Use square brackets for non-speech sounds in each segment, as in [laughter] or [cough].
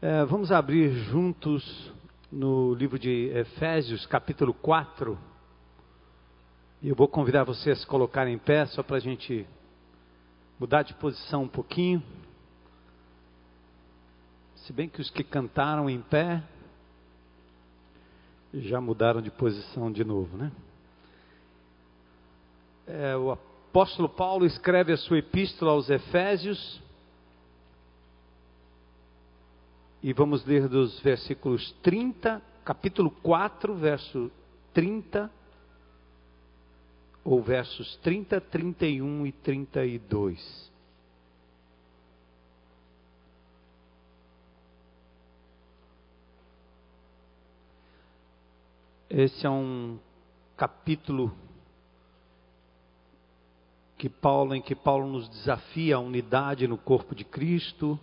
É, vamos abrir juntos no livro de Efésios, capítulo 4. E eu vou convidar vocês a se colocarem em pé, só para a gente mudar de posição um pouquinho. Se bem que os que cantaram em pé já mudaram de posição de novo, né? É, o apóstolo Paulo escreve a sua epístola aos Efésios e vamos ler dos versículos 30, capítulo 4, verso 30, ou versos 30, 31 e 32. Esse é um capítulo que Paulo, em que Paulo nos desafia a unidade no corpo de Cristo,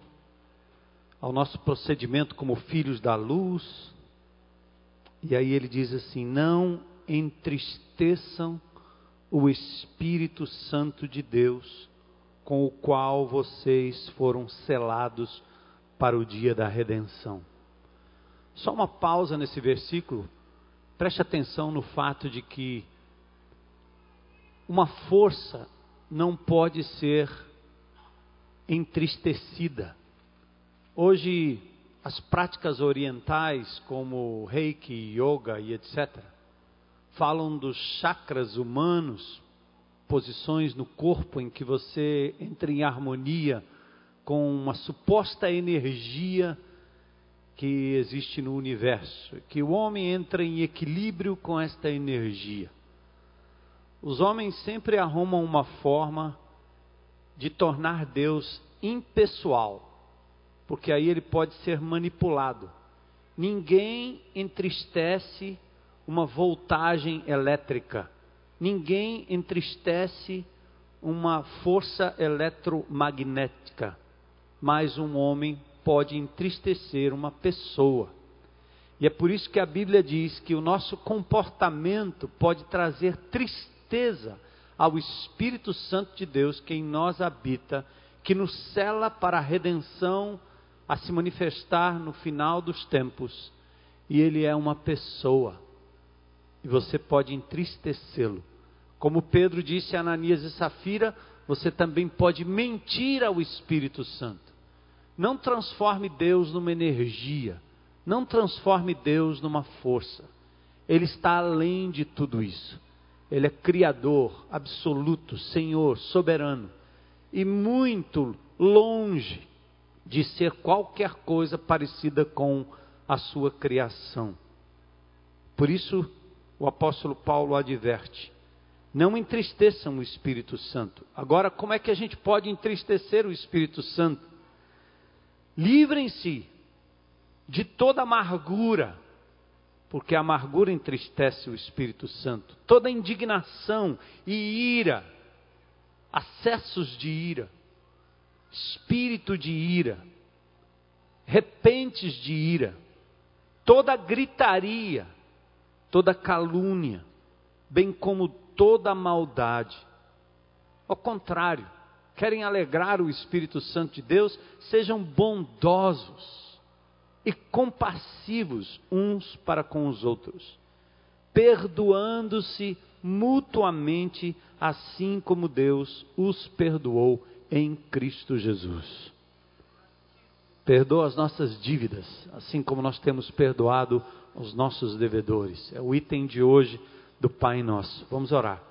ao nosso procedimento como filhos da luz. E aí ele diz assim: Não entristeçam o Espírito Santo de Deus, com o qual vocês foram selados para o dia da redenção. Só uma pausa nesse versículo. Preste atenção no fato de que uma força não pode ser entristecida. Hoje, as práticas orientais, como reiki, yoga e etc., falam dos chakras humanos, posições no corpo em que você entra em harmonia com uma suposta energia que existe no universo, que o homem entra em equilíbrio com esta energia. Os homens sempre arrumam uma forma de tornar Deus impessoal, porque aí ele pode ser manipulado. Ninguém entristece uma voltagem elétrica, ninguém entristece uma força eletromagnética, mas um homem pode entristecer uma pessoa. E é por isso que a Bíblia diz que o nosso comportamento pode trazer tristeza ao Espírito Santo de Deus que em nós habita, que nos cela para a redenção a se manifestar no final dos tempos. E ele é uma pessoa. E você pode entristecê-lo. Como Pedro disse a Ananias e Safira, você também pode mentir ao Espírito Santo. Não transforme Deus numa energia. Não transforme Deus numa força. Ele está além de tudo isso. Ele é criador, absoluto, Senhor, soberano e muito longe de ser qualquer coisa parecida com a sua criação. Por isso, o apóstolo Paulo adverte: não entristeçam o Espírito Santo. Agora, como é que a gente pode entristecer o Espírito Santo? Livrem-se de toda amargura, porque a amargura entristece o Espírito Santo. Toda indignação e ira, acessos de ira, espírito de ira, repentes de ira, toda gritaria, toda calúnia, bem como toda maldade. Ao contrário, querem alegrar o Espírito Santo de Deus, sejam bondosos e compassivos uns para com os outros, perdoando-se mutuamente, assim como Deus os perdoou em Cristo Jesus. Perdoa as nossas dívidas, assim como nós temos perdoado os nossos devedores. É o item de hoje do Pai Nosso. Vamos orar.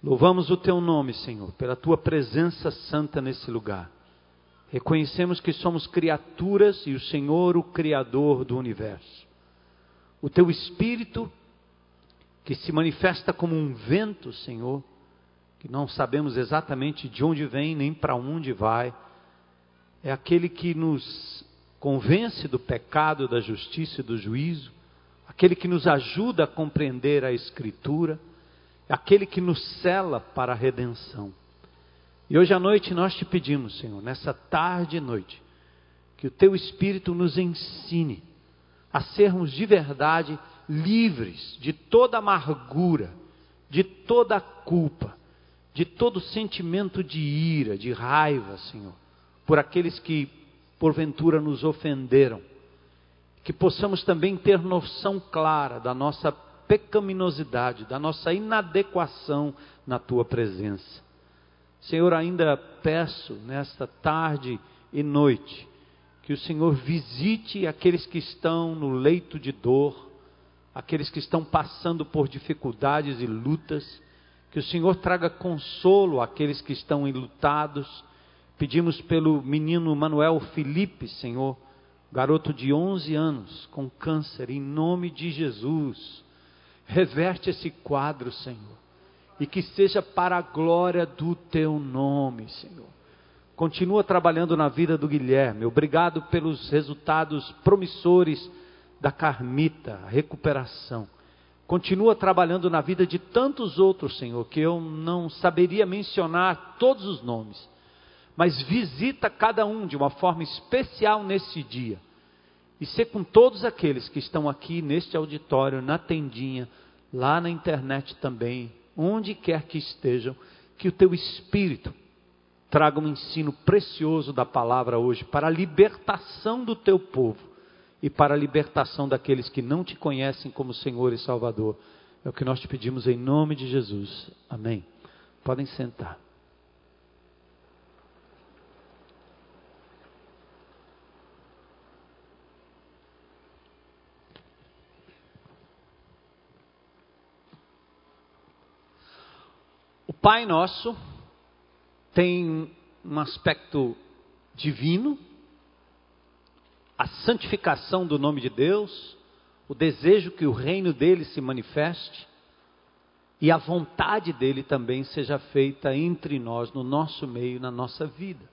Louvamos o teu nome, Senhor, pela tua presença santa nesse lugar. Reconhecemos que somos criaturas e o Senhor, o Criador do universo. O teu Espírito, que se manifesta como um vento, Senhor, que não sabemos exatamente de onde vem nem para onde vai, é aquele que nos convence do pecado, da justiça e do juízo, aquele que nos ajuda a compreender a Escritura, é aquele que nos cela para a redenção. E hoje à noite nós te pedimos, Senhor, nessa tarde e noite, que o teu Espírito nos ensine a sermos de verdade livres de toda amargura, de toda culpa, de todo sentimento de ira, de raiva, Senhor, por aqueles que porventura nos ofenderam. Que possamos também ter noção clara da nossa pecaminosidade, da nossa inadequação na tua presença. Senhor, ainda peço nesta tarde e noite que o Senhor visite aqueles que estão no leito de dor, aqueles que estão passando por dificuldades e lutas, que o Senhor traga consolo àqueles que estão enlutados. Pedimos pelo menino Manuel Felipe, Senhor, garoto de 11 anos com câncer, em nome de Jesus. Reverte esse quadro, Senhor, e que seja para a glória do teu nome, Senhor. Continua trabalhando na vida do Guilherme. Obrigado pelos resultados promissores da Carmita, a recuperação. Continua trabalhando na vida de tantos outros, Senhor, que eu não saberia mencionar todos os nomes. Mas visita cada um de uma forma especial nesse dia. E ser com todos aqueles que estão aqui neste auditório, na tendinha, lá na internet também, onde quer que estejam, que o teu espírito traga um ensino precioso da palavra hoje para a libertação do teu povo e para a libertação daqueles que não te conhecem como Senhor e Salvador. É o que nós te pedimos em nome de Jesus. Amém. Podem sentar. O Pai Nosso tem um aspecto divino, a santificação do nome de Deus, o desejo que o reino dele se manifeste e a vontade dele também seja feita entre nós, no nosso meio, na nossa vida.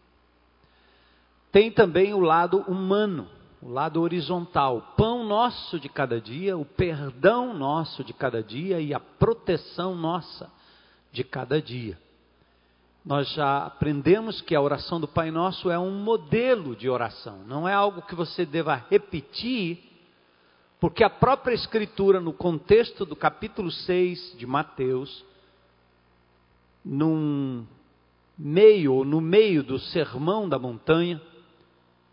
Tem também o lado humano, o lado horizontal, o pão nosso de cada dia, o perdão nosso de cada dia e a proteção nossa de cada dia. Nós já aprendemos que a oração do Pai Nosso é um modelo de oração, não é algo que você deva repetir, porque a própria Escritura, no contexto do capítulo 6 de Mateus, num meio, ou no meio do sermão da montanha,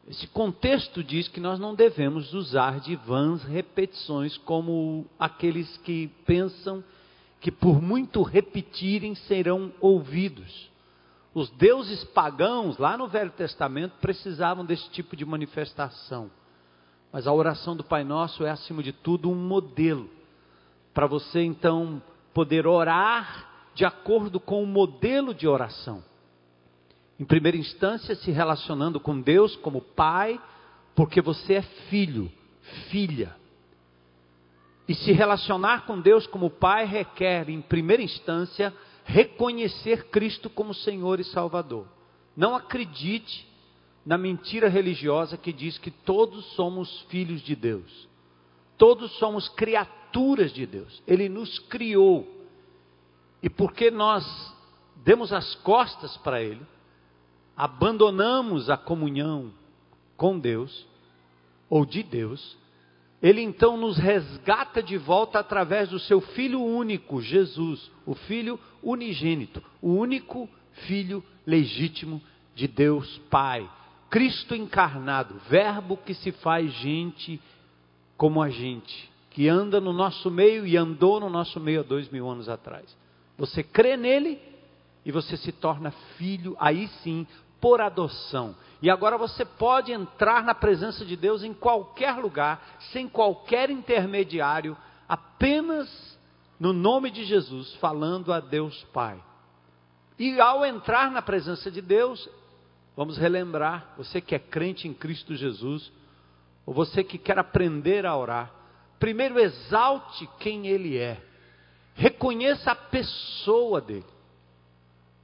esse contexto diz que nós não devemos usar de vãs repetições como aqueles que pensam que por muito repetirem serão ouvidos. Os deuses pagãos, lá no Velho Testamento, precisavam desse tipo de manifestação. Mas a oração do Pai Nosso é, acima de tudo, um modelo. Para você, então, poder orar de acordo com o modelo de oração. Em primeira instância, se relacionando com Deus como Pai, porque você é filho, filha. E se relacionar com Deus como Pai requer, em primeira instância, reconhecer Cristo como Senhor e Salvador. Não acredite na mentira religiosa que diz que todos somos filhos de Deus. Todos somos criaturas de Deus. Ele nos criou. E porque nós demos as costas para Ele, abandonamos a comunhão com Deus, ou de Deus, ele então nos resgata de volta através do seu Filho único, Jesus, o Filho unigênito, o único Filho legítimo de Deus Pai, Cristo encarnado, Verbo que se faz gente como a gente, que anda no nosso meio e andou no nosso meio há dois mil anos atrás. Você crê nele e você se torna filho, aí sim, por adoção. E agora você pode entrar na presença de Deus em qualquer lugar, sem qualquer intermediário, apenas no nome de Jesus, falando a Deus Pai. E ao entrar na presença de Deus, vamos relembrar, você que é crente em Cristo Jesus, ou você que quer aprender a orar, primeiro exalte quem Ele é, reconheça a pessoa dele,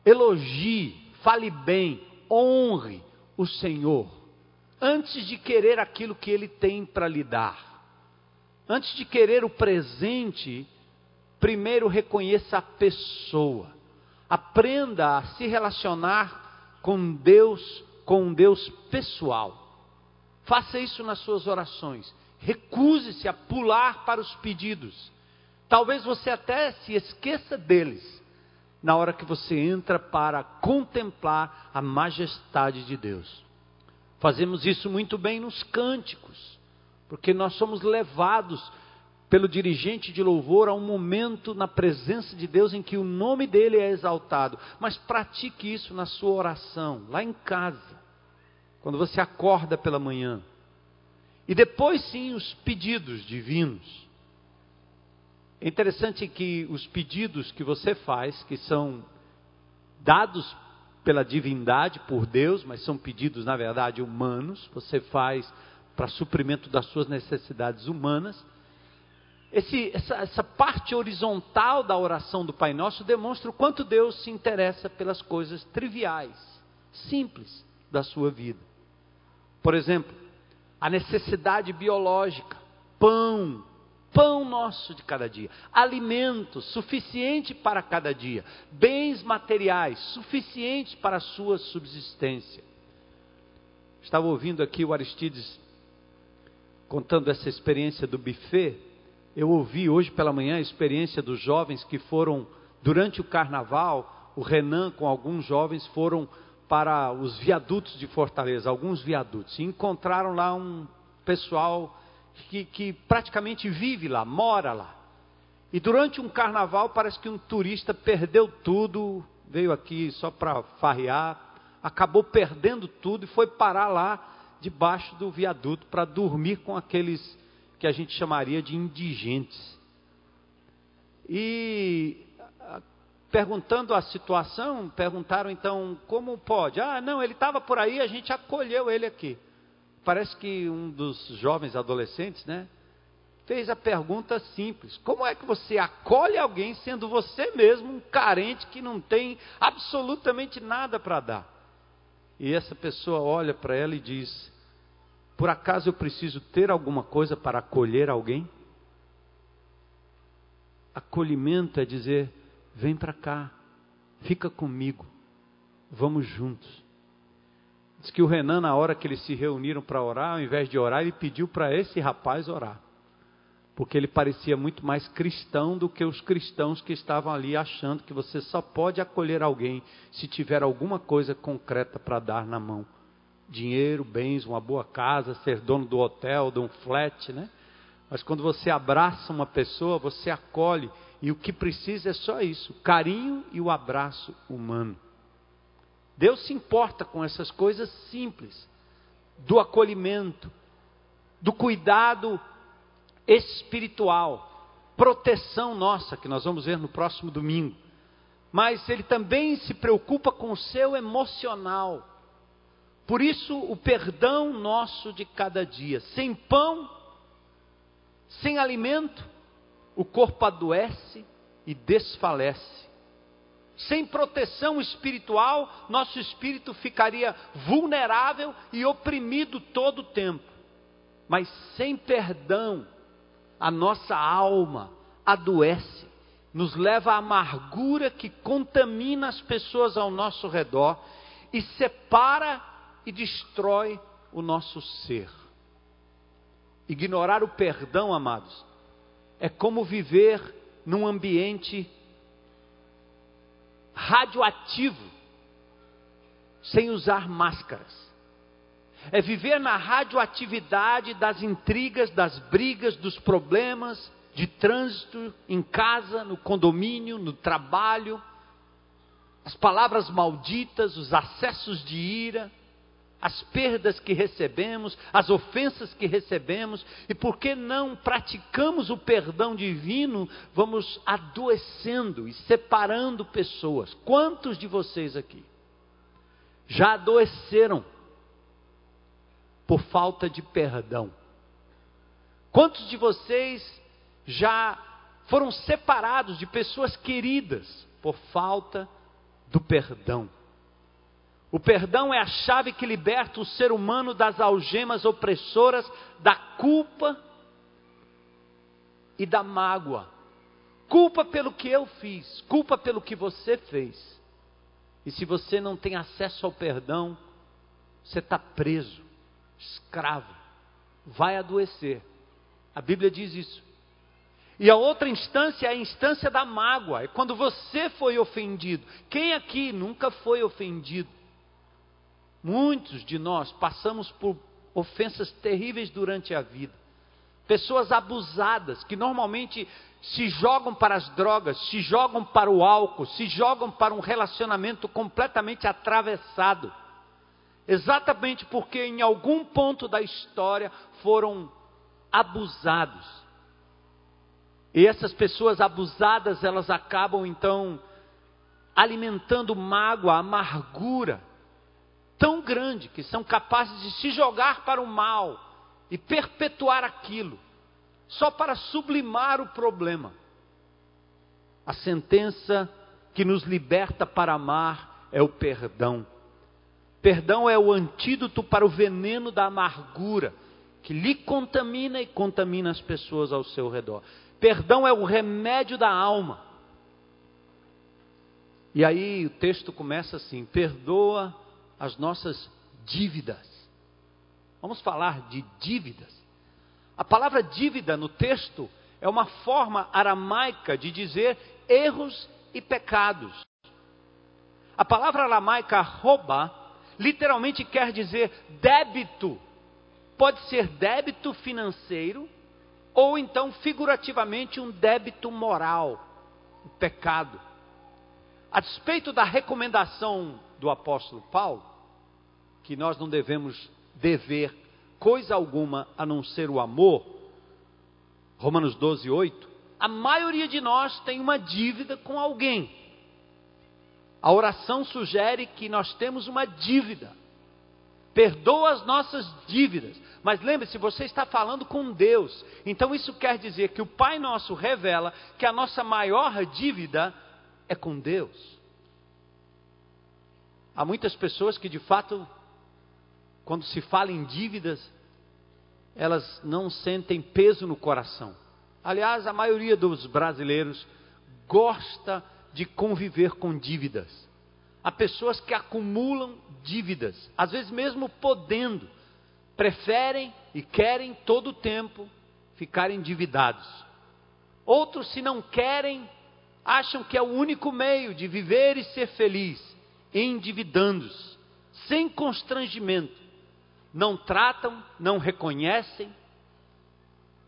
elogie, fale bem, honre o Senhor, antes de querer aquilo que Ele tem para lhe dar. Antes de querer o presente, primeiro reconheça a pessoa. Aprenda a se relacionar com Deus, com um Deus pessoal. Faça isso nas suas orações. Recuse-se a pular para os pedidos. Talvez você até se esqueça deles na hora que você entra para contemplar a majestade de Deus. Fazemos isso muito bem nos cânticos, porque nós somos levados pelo dirigente de louvor a um momento na presença de Deus em que o nome dele é exaltado. Mas pratique isso na sua oração, lá em casa, quando você acorda pela manhã. E depois sim os pedidos divinos. É interessante que os pedidos que você faz, que são dados pela divindade, por Deus, mas são pedidos, na verdade, humanos, você faz para suprimento das suas necessidades humanas. Esse, essa, essa parte horizontal da oração do Pai Nosso demonstra o quanto Deus se interessa pelas coisas triviais, simples da sua vida. Por exemplo, a necessidade biológica, pão, pão nosso de cada dia, alimento suficiente para cada dia, bens materiais suficientes para a sua subsistência. Estava ouvindo aqui o Aristides contando essa experiência do buffet. Eu ouvi hoje pela manhã a experiência dos jovens que foram durante o carnaval, o Renan com alguns jovens foram para os viadutos de Fortaleza, alguns viadutos, e encontraram lá um pessoal que, que praticamente vive lá, mora lá. E durante um carnaval parece que um turista perdeu tudo, veio aqui só para farrear, acabou perdendo tudo e foi parar lá debaixo do viaduto para dormir com aqueles que a gente chamaria de indigentes. E perguntando a situação, perguntaram então como pode. Ah, não, ele estava por aí, a gente acolheu ele aqui parece que um dos jovens adolescentes, né, fez a pergunta simples: como é que você acolhe alguém sendo você mesmo um carente que não tem absolutamente nada para dar? E essa pessoa olha para ela e diz: por acaso eu preciso ter alguma coisa para acolher alguém? Acolhimento é dizer: vem para cá, fica comigo, vamos juntos. Diz que o Renan, na hora que eles se reuniram para orar, ao invés de orar, ele pediu para esse rapaz orar. Porque ele parecia muito mais cristão do que os cristãos que estavam ali achando que você só pode acolher alguém se tiver alguma coisa concreta para dar na mão. Dinheiro, bens, uma boa casa, ser dono do hotel, de um flat, né? Mas quando você abraça uma pessoa, você acolhe. E o que precisa é só isso: carinho e o abraço humano. Deus se importa com essas coisas simples, do acolhimento, do cuidado espiritual, proteção nossa, que nós vamos ver no próximo domingo. Mas Ele também se preocupa com o seu emocional. Por isso, o perdão nosso de cada dia. Sem pão, sem alimento, o corpo adoece e desfalece. Sem proteção espiritual, nosso espírito ficaria vulnerável e oprimido todo o tempo. Mas sem perdão, a nossa alma adoece, nos leva à amargura que contamina as pessoas ao nosso redor e separa e destrói o nosso ser. Ignorar o perdão, amados, é como viver num ambiente radioativo, sem usar máscaras. É viver na radioatividade das intrigas, das brigas, dos problemas de trânsito em casa, no condomínio, no trabalho, as palavras malditas, os acessos de ira, as perdas que recebemos, as ofensas que recebemos, e porque não praticamos o perdão divino, vamos adoecendo e separando pessoas. Quantos de vocês aqui já adoeceram por falta de perdão? Quantos de vocês já foram separados de pessoas queridas por falta do perdão? O perdão é a chave que liberta o ser humano das algemas opressoras da culpa e da mágoa. Culpa pelo que eu fiz, culpa pelo que você fez. E se você não tem acesso ao perdão, você está preso, escravo, vai adoecer. A Bíblia diz isso. E a outra instância é a instância da mágoa, é quando você foi ofendido. Quem aqui nunca foi ofendido? Muitos de nós passamos por ofensas terríveis durante a vida. Pessoas abusadas que normalmente se jogam para as drogas, se jogam para o álcool, se jogam para um relacionamento completamente atravessado. Exatamente porque em algum ponto da história foram abusados. E essas pessoas abusadas, elas acabam então alimentando mágoa, amargura grande que são capazes de se jogar para o mal e perpetuar aquilo, só para sublimar o problema. A sentença que nos liberta para amar é o perdão. Perdão é o antídoto para o veneno da amargura que lhe contamina e contamina as pessoas ao seu redor. Perdão é o remédio da alma. E aí o texto começa assim: perdoa as nossas dívidas. Vamos falar de dívidas. A palavra dívida no texto é uma forma aramaica de dizer erros e pecados. A palavra aramaica rouba literalmente quer dizer débito. Pode ser débito financeiro ou então figurativamente um débito moral, um pecado. A despeito da recomendação do apóstolo Paulo, que nós não devemos dever coisa alguma a não ser o amor, Romanos 12, 8, a maioria de nós tem uma dívida com alguém. A oração sugere que nós temos uma dívida. Perdoa as nossas dívidas. Mas lembre-se, você está falando com Deus. Então isso quer dizer que o Pai Nosso revela que a nossa maior dívida é com Deus. Há muitas pessoas que de fato, quando se fala em dívidas, elas não sentem peso no coração. Aliás, a maioria dos brasileiros gosta de conviver com dívidas. Há pessoas que acumulam dívidas, às vezes mesmo podendo, preferem e querem todo o tempo ficar endividados. Outros, se não querem, acham que é o único meio de viver e ser feliz, endividando-se, sem constrangimento. Não tratam, não reconhecem,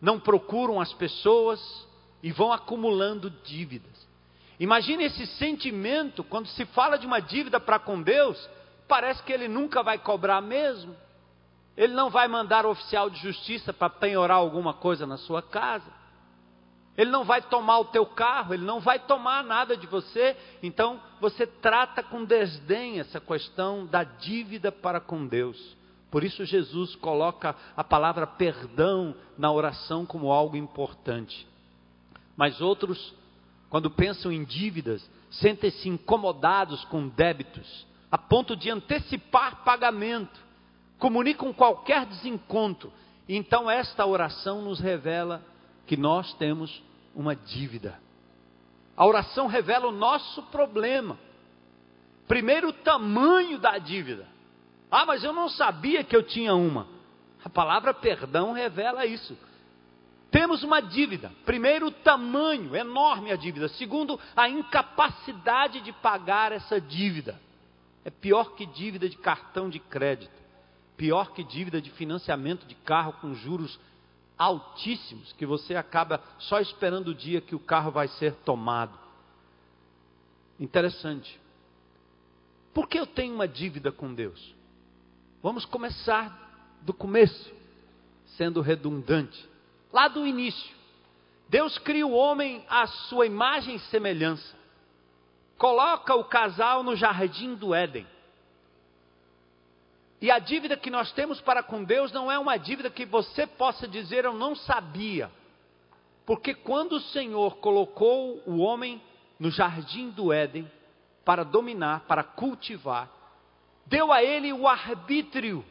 não procuram as pessoas e vão acumulando dívidas. Imagine esse sentimento quando se fala de uma dívida para com Deus, parece que ele nunca vai cobrar mesmo. Ele não vai mandar o oficial de justiça para penhorar alguma coisa na sua casa. Ele não vai tomar o teu carro, ele não vai tomar nada de você. Então, você trata com desdém essa questão da dívida para com Deus. Por isso, Jesus coloca a palavra perdão na oração como algo importante. Mas outros, quando pensam em dívidas, sentem-se incomodados com débitos, a ponto de antecipar pagamento, comunicam qualquer desencontro. Então, esta oração nos revela que nós temos uma dívida. A oração revela o nosso problema. Primeiro, o tamanho da dívida. Ah, mas eu não sabia que eu tinha uma. A palavra perdão revela isso. Temos uma dívida. Primeiro, o tamanho, enorme a dívida. Segundo, a incapacidade de pagar essa dívida. É pior que dívida de cartão de crédito. Pior que dívida de financiamento de carro com juros altíssimos que você acaba só esperando o dia que o carro vai ser tomado. Interessante. Por que eu tenho uma dívida com Deus? Vamos começar do começo, sendo redundante. Lá do início, Deus cria o homem à sua imagem e semelhança. Coloca o casal no jardim do Éden. E a dívida que nós temos para com Deus não é uma dívida que você possa dizer eu não sabia. Porque quando o Senhor colocou o homem no jardim do Éden para dominar, para cultivar, deu a ele o arbítrio.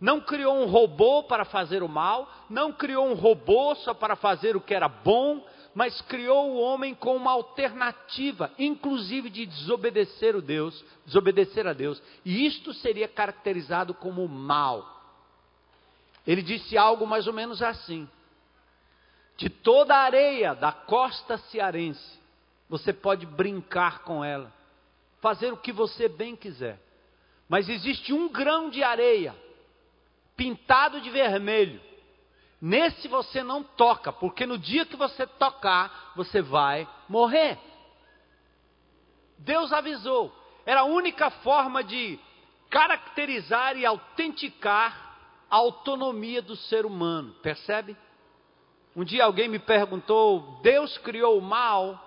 Não criou um robô para fazer o mal, não criou um robô só para fazer o que era bom, mas criou o homem com uma alternativa, inclusive de desobedecer o Deus, desobedecer a Deus. E isto seria caracterizado como mal. Ele disse algo mais ou menos assim: De toda a areia da costa cearense, você pode brincar com ela, fazer o que você bem quiser. Mas existe um grão de areia, pintado de vermelho. Nesse você não toca, porque no dia que você tocar, você vai morrer. Deus avisou. Era a única forma de caracterizar e autenticar a autonomia do ser humano, percebe? Um dia alguém me perguntou: Deus criou o mal?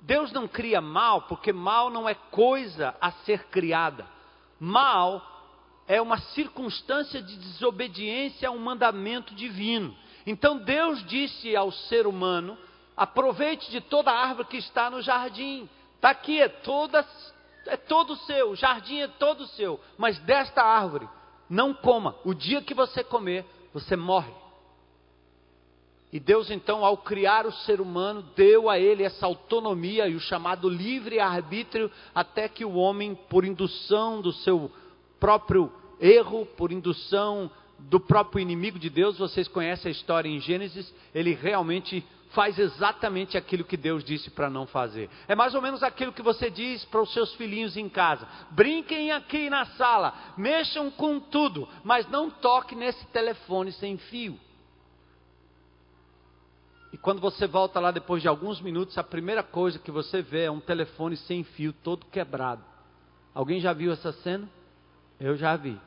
Deus não cria mal, porque mal não é coisa a ser criada. Mal é uma circunstância de desobediência a um mandamento divino. Então Deus disse ao ser humano: aproveite de toda a árvore que está no jardim. Está aqui, é, toda, é todo seu, o jardim é todo seu. Mas desta árvore, não coma. O dia que você comer, você morre. E Deus, então, ao criar o ser humano, deu a ele essa autonomia e o chamado livre-arbítrio, até que o homem, por indução do seu próprio erro, por indução do próprio inimigo de Deus, vocês conhecem a história em Gênesis, ele realmente faz exatamente aquilo que Deus disse para não fazer. É mais ou menos aquilo que você diz para os seus filhinhos em casa: brinquem aqui na sala, mexam com tudo, mas não toque nesse telefone sem fio. E quando você volta lá depois de alguns minutos, a primeira coisa que você vê é um telefone sem fio, todo quebrado. Alguém já viu essa cena? Eu já vi.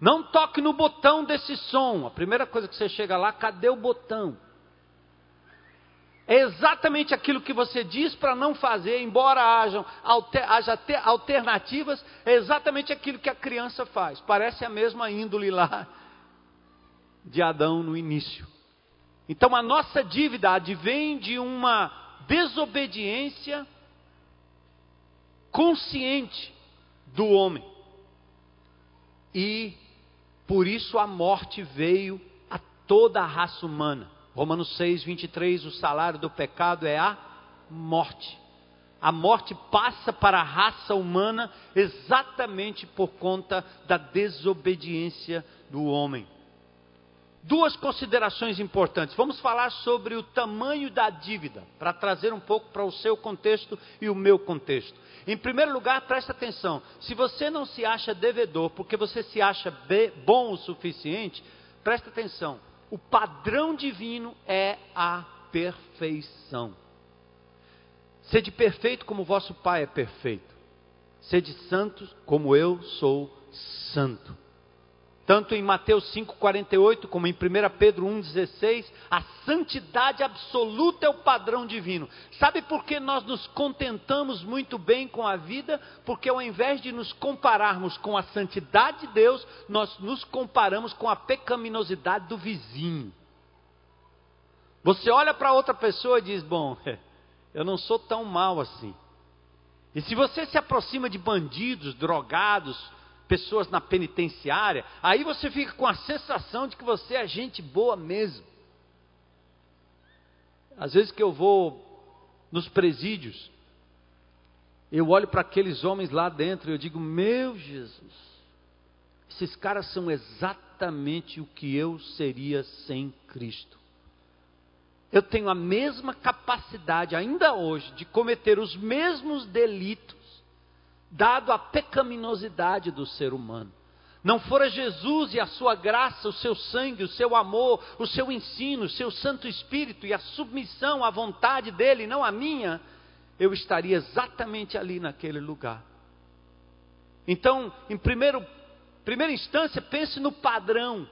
Não toque no botão desse som. A primeira coisa que você chega lá, cadê o botão? É exatamente aquilo que você diz para não fazer, embora hajam, alter, haja alternativas, é exatamente aquilo que a criança faz. Parece a mesma índole lá de Adão no início. Então a nossa dívida advém de uma desobediência consciente do homem. E por isso a morte veio a toda a raça humana. Romanos 6, 23, o salário do pecado é a morte. A morte passa para a raça humana exatamente por conta da desobediência do homem duas considerações importantes. Vamos falar sobre o tamanho da dívida, para trazer um pouco para o seu contexto e o meu contexto. Em primeiro lugar, preste atenção: se você não se acha devedor porque você se acha bom o suficiente, preste atenção: o padrão divino é a perfeição. Sede perfeito como vosso Pai é perfeito. Sede santos como eu sou santo tanto em Mateus 5,48 como em 1 Pedro 1,16, a santidade absoluta é o padrão divino. Sabe por que nós nos contentamos muito bem com a vida? Porque ao invés de nos compararmos com a santidade de Deus, nós nos comparamos com a pecaminosidade do vizinho. Você olha para outra pessoa e diz: Bom, [laughs] eu não sou tão mal assim. E se você se aproxima de bandidos, drogados, pessoas na penitenciária, aí você fica com a sensação de que você é gente boa mesmo. Às vezes que eu vou nos presídios, eu olho para aqueles homens lá dentro e eu digo: Meu Jesus, esses caras são exatamente o que eu seria sem Cristo. Eu tenho a mesma capacidade, ainda hoje, de cometer os mesmos delitos dado a pecaminosidade do ser humano. Não fora Jesus e a sua graça, o seu sangue, o seu amor, o seu ensino, o seu Santo Espírito e a submissão à vontade dele, não à minha, eu estaria exatamente ali naquele lugar. Então, em primeiro, primeira instância, pense no padrão.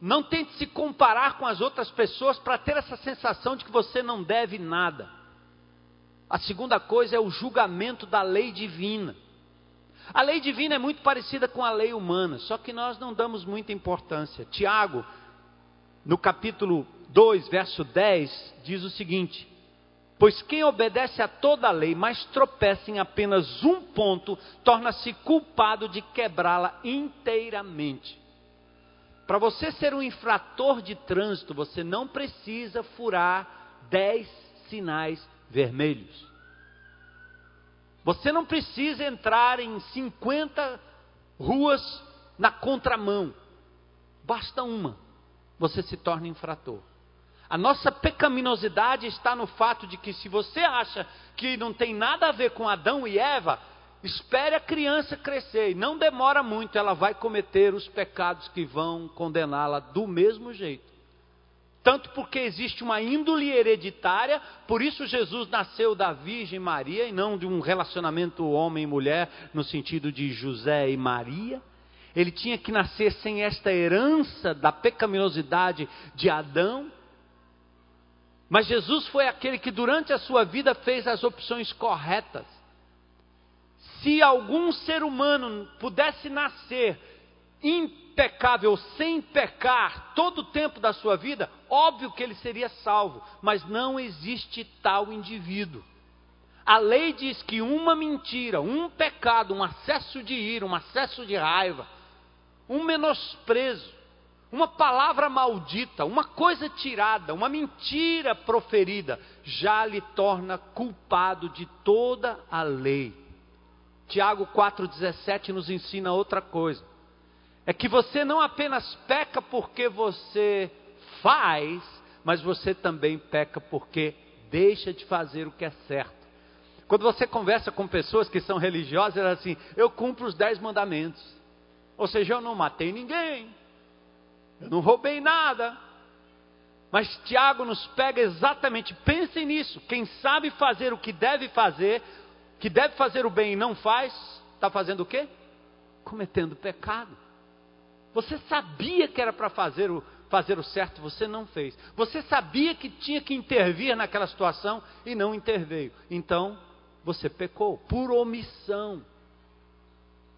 Não tente se comparar com as outras pessoas para ter essa sensação de que você não deve nada. A segunda coisa é o julgamento da lei divina. A lei divina é muito parecida com a lei humana, só que nós não damos muita importância. Tiago, no capítulo 2, verso 10, diz o seguinte: Pois quem obedece a toda a lei, mas tropeça em apenas um ponto, torna-se culpado de quebrá-la inteiramente. Para você ser um infrator de trânsito, você não precisa furar dez sinais vermelhos. Você não precisa entrar em 50 ruas na contramão. Basta uma, você se torna infrator. A nossa pecaminosidade está no fato de que se você acha que não tem nada a ver com Adão e Eva, Espere a criança crescer e não demora muito, ela vai cometer os pecados que vão condená-la do mesmo jeito. Tanto porque existe uma índole hereditária, por isso Jesus nasceu da Virgem Maria e não de um relacionamento homem e mulher no sentido de José e Maria. Ele tinha que nascer sem esta herança da pecaminosidade de Adão. Mas Jesus foi aquele que durante a sua vida fez as opções corretas. Se algum ser humano pudesse nascer impecável, sem pecar, todo o tempo da sua vida, óbvio que ele seria salvo, mas não existe tal indivíduo. A lei diz que uma mentira, um pecado, um acesso de ira, um acesso de raiva, um menosprezo, uma palavra maldita, uma coisa tirada, uma mentira proferida, já lhe torna culpado de toda a lei. Tiago 4,17 nos ensina outra coisa. É que você não apenas peca porque você faz, mas você também peca porque deixa de fazer o que é certo. Quando você conversa com pessoas que são religiosas, elas assim, eu cumpro os dez mandamentos. Ou seja, eu não matei ninguém, eu não roubei nada. Mas Tiago nos pega exatamente, pensem nisso. Quem sabe fazer o que deve fazer, que deve fazer o bem e não faz, está fazendo o quê? Cometendo pecado. Você sabia que era para fazer o, fazer o certo, você não fez. Você sabia que tinha que intervir naquela situação e não interveio. Então, você pecou por omissão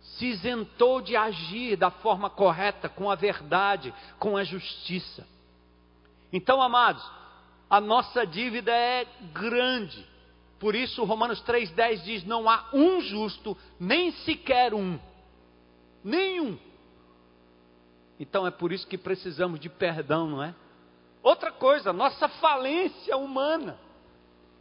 se isentou de agir da forma correta, com a verdade, com a justiça. Então, amados, a nossa dívida é grande. Por isso, Romanos 3,10 diz: Não há um justo, nem sequer um. Nenhum. Então é por isso que precisamos de perdão, não é? Outra coisa, nossa falência humana.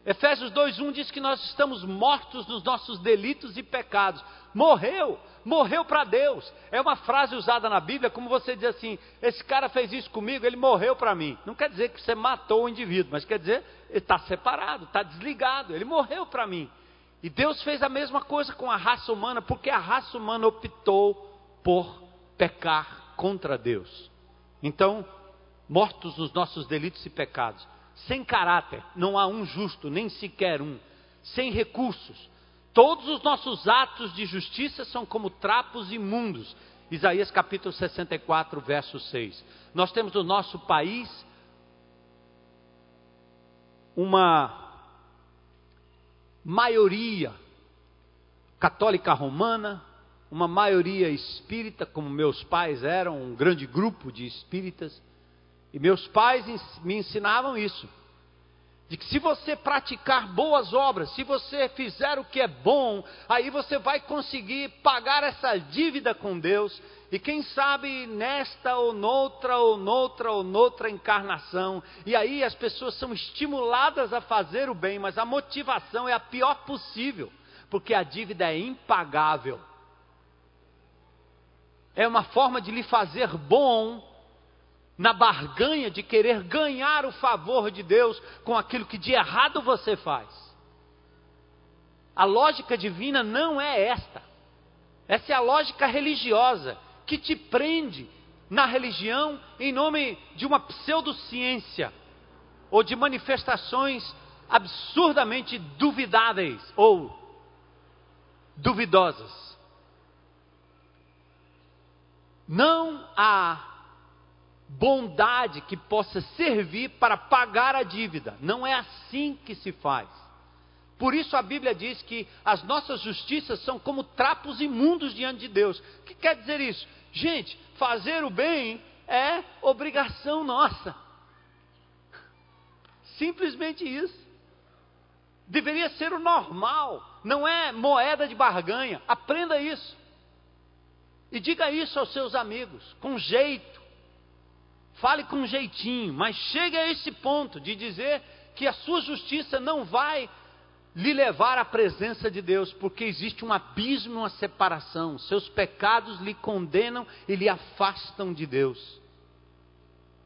Efésios 2:1 diz que nós estamos mortos nos nossos delitos e pecados. Morreu, morreu para Deus. É uma frase usada na Bíblia como você diz assim: esse cara fez isso comigo, ele morreu para mim. Não quer dizer que você matou o indivíduo, mas quer dizer está separado, está desligado. Ele morreu para mim. E Deus fez a mesma coisa com a raça humana, porque a raça humana optou por pecar contra Deus. Então, mortos nos nossos delitos e pecados sem caráter, não há um justo, nem sequer um, sem recursos. Todos os nossos atos de justiça são como trapos imundos. Isaías capítulo 64, verso 6. Nós temos no nosso país uma maioria católica romana, uma maioria espírita, como meus pais eram, um grande grupo de espíritas e meus pais me ensinavam isso. De que se você praticar boas obras, se você fizer o que é bom, aí você vai conseguir pagar essa dívida com Deus. E quem sabe nesta ou noutra ou noutra ou noutra encarnação. E aí as pessoas são estimuladas a fazer o bem, mas a motivação é a pior possível, porque a dívida é impagável. É uma forma de lhe fazer bom na barganha de querer ganhar o favor de Deus com aquilo que de errado você faz. A lógica divina não é esta. Essa é a lógica religiosa que te prende na religião em nome de uma pseudociência ou de manifestações absurdamente duvidáveis ou duvidosas. Não há bondade que possa servir para pagar a dívida. Não é assim que se faz. Por isso a Bíblia diz que as nossas justiças são como trapos imundos diante de Deus. O que quer dizer isso? Gente, fazer o bem é obrigação nossa. Simplesmente isso. Deveria ser o normal, não é moeda de barganha. Aprenda isso. E diga isso aos seus amigos, com jeito Fale com jeitinho, mas chegue a esse ponto de dizer que a sua justiça não vai lhe levar à presença de Deus, porque existe um abismo, uma separação. Seus pecados lhe condenam e lhe afastam de Deus.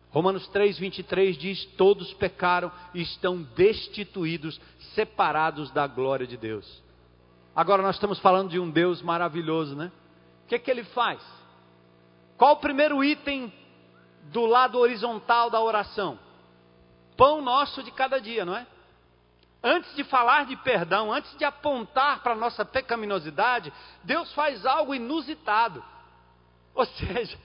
Romanos 3:23 diz: Todos pecaram e estão destituídos, separados da glória de Deus. Agora nós estamos falando de um Deus maravilhoso, né? O que, que ele faz? Qual o primeiro item do lado horizontal da oração? Pão nosso de cada dia, não é? Antes de falar de perdão, antes de apontar para a nossa pecaminosidade, Deus faz algo inusitado. Ou [laughs] seja,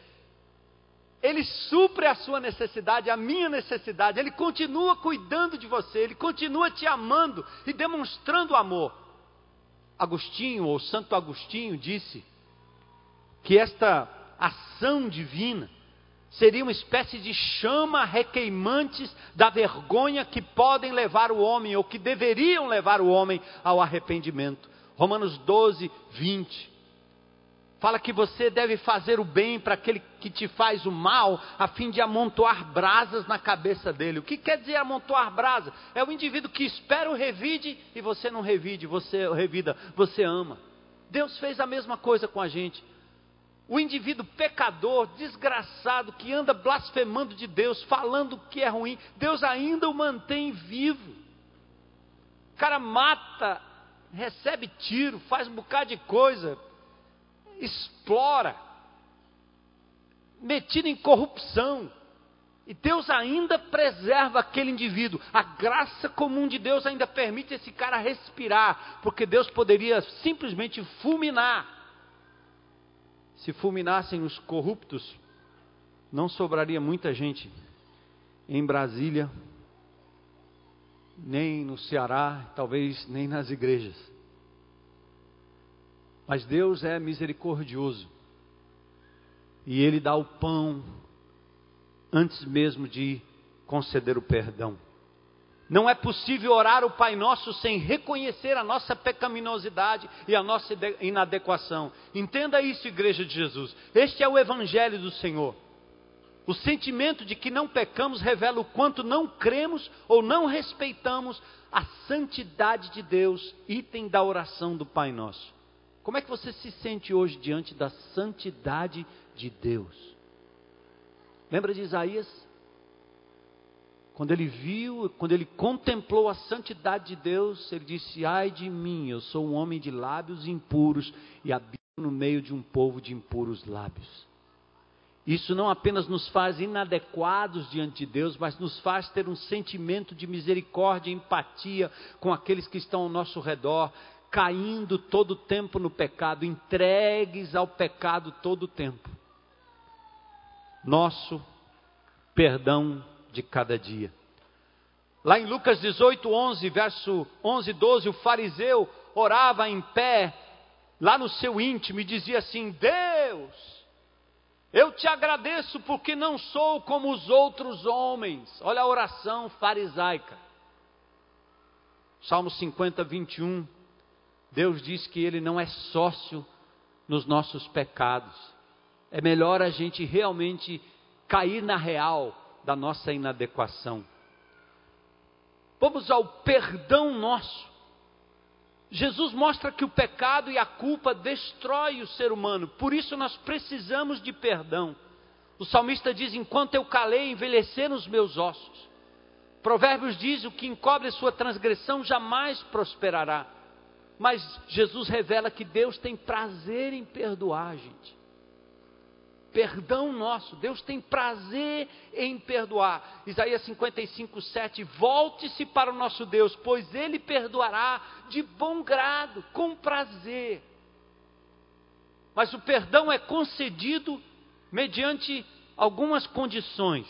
Ele supre a sua necessidade, a minha necessidade, Ele continua cuidando de você, Ele continua te amando e demonstrando amor. Agostinho, ou Santo Agostinho, disse que esta ação divina seria uma espécie de chama requeimantes da vergonha que podem levar o homem, ou que deveriam levar o homem ao arrependimento. Romanos 12, 20. Fala que você deve fazer o bem para aquele que te faz o mal, a fim de amontoar brasas na cabeça dele. O que quer dizer amontoar brasas? É o indivíduo que espera o revide e você não revide, você revida, você ama. Deus fez a mesma coisa com a gente. O indivíduo pecador, desgraçado, que anda blasfemando de Deus, falando que é ruim, Deus ainda o mantém vivo. O cara mata, recebe tiro, faz um bocado de coisa, explora, metido em corrupção. E Deus ainda preserva aquele indivíduo. A graça comum de Deus ainda permite esse cara respirar, porque Deus poderia simplesmente fulminar se fulminassem os corruptos, não sobraria muita gente em Brasília, nem no Ceará, talvez nem nas igrejas. Mas Deus é misericordioso. E Ele dá o pão antes mesmo de conceder o perdão. Não é possível orar o Pai Nosso sem reconhecer a nossa pecaminosidade e a nossa inadequação. Entenda isso, Igreja de Jesus. Este é o Evangelho do Senhor. O sentimento de que não pecamos revela o quanto não cremos ou não respeitamos a santidade de Deus, item da oração do Pai Nosso. Como é que você se sente hoje diante da santidade de Deus? Lembra de Isaías? Quando ele viu, quando ele contemplou a santidade de Deus, ele disse: Ai de mim, eu sou um homem de lábios impuros e habito no meio de um povo de impuros lábios. Isso não apenas nos faz inadequados diante de Deus, mas nos faz ter um sentimento de misericórdia empatia com aqueles que estão ao nosso redor, caindo todo o tempo no pecado, entregues ao pecado todo o tempo. Nosso perdão de cada dia. Lá em Lucas 18, 11, verso 11 12, o fariseu orava em pé, lá no seu íntimo, e dizia assim: Deus, eu te agradeço porque não sou como os outros homens. Olha a oração farisaica. Salmo 50, 21. Deus diz que Ele não é sócio nos nossos pecados. É melhor a gente realmente cair na real da nossa inadequação. Vamos ao perdão nosso. Jesus mostra que o pecado e a culpa destrói o ser humano, por isso nós precisamos de perdão. O salmista diz: Enquanto eu calei, envelheceram os meus ossos. Provérbios diz: O que encobre sua transgressão jamais prosperará. Mas Jesus revela que Deus tem prazer em perdoar, gente perdão nosso. Deus tem prazer em perdoar. Isaías 55, 7. Volte-se para o nosso Deus, pois Ele perdoará de bom grado, com prazer. Mas o perdão é concedido mediante algumas condições,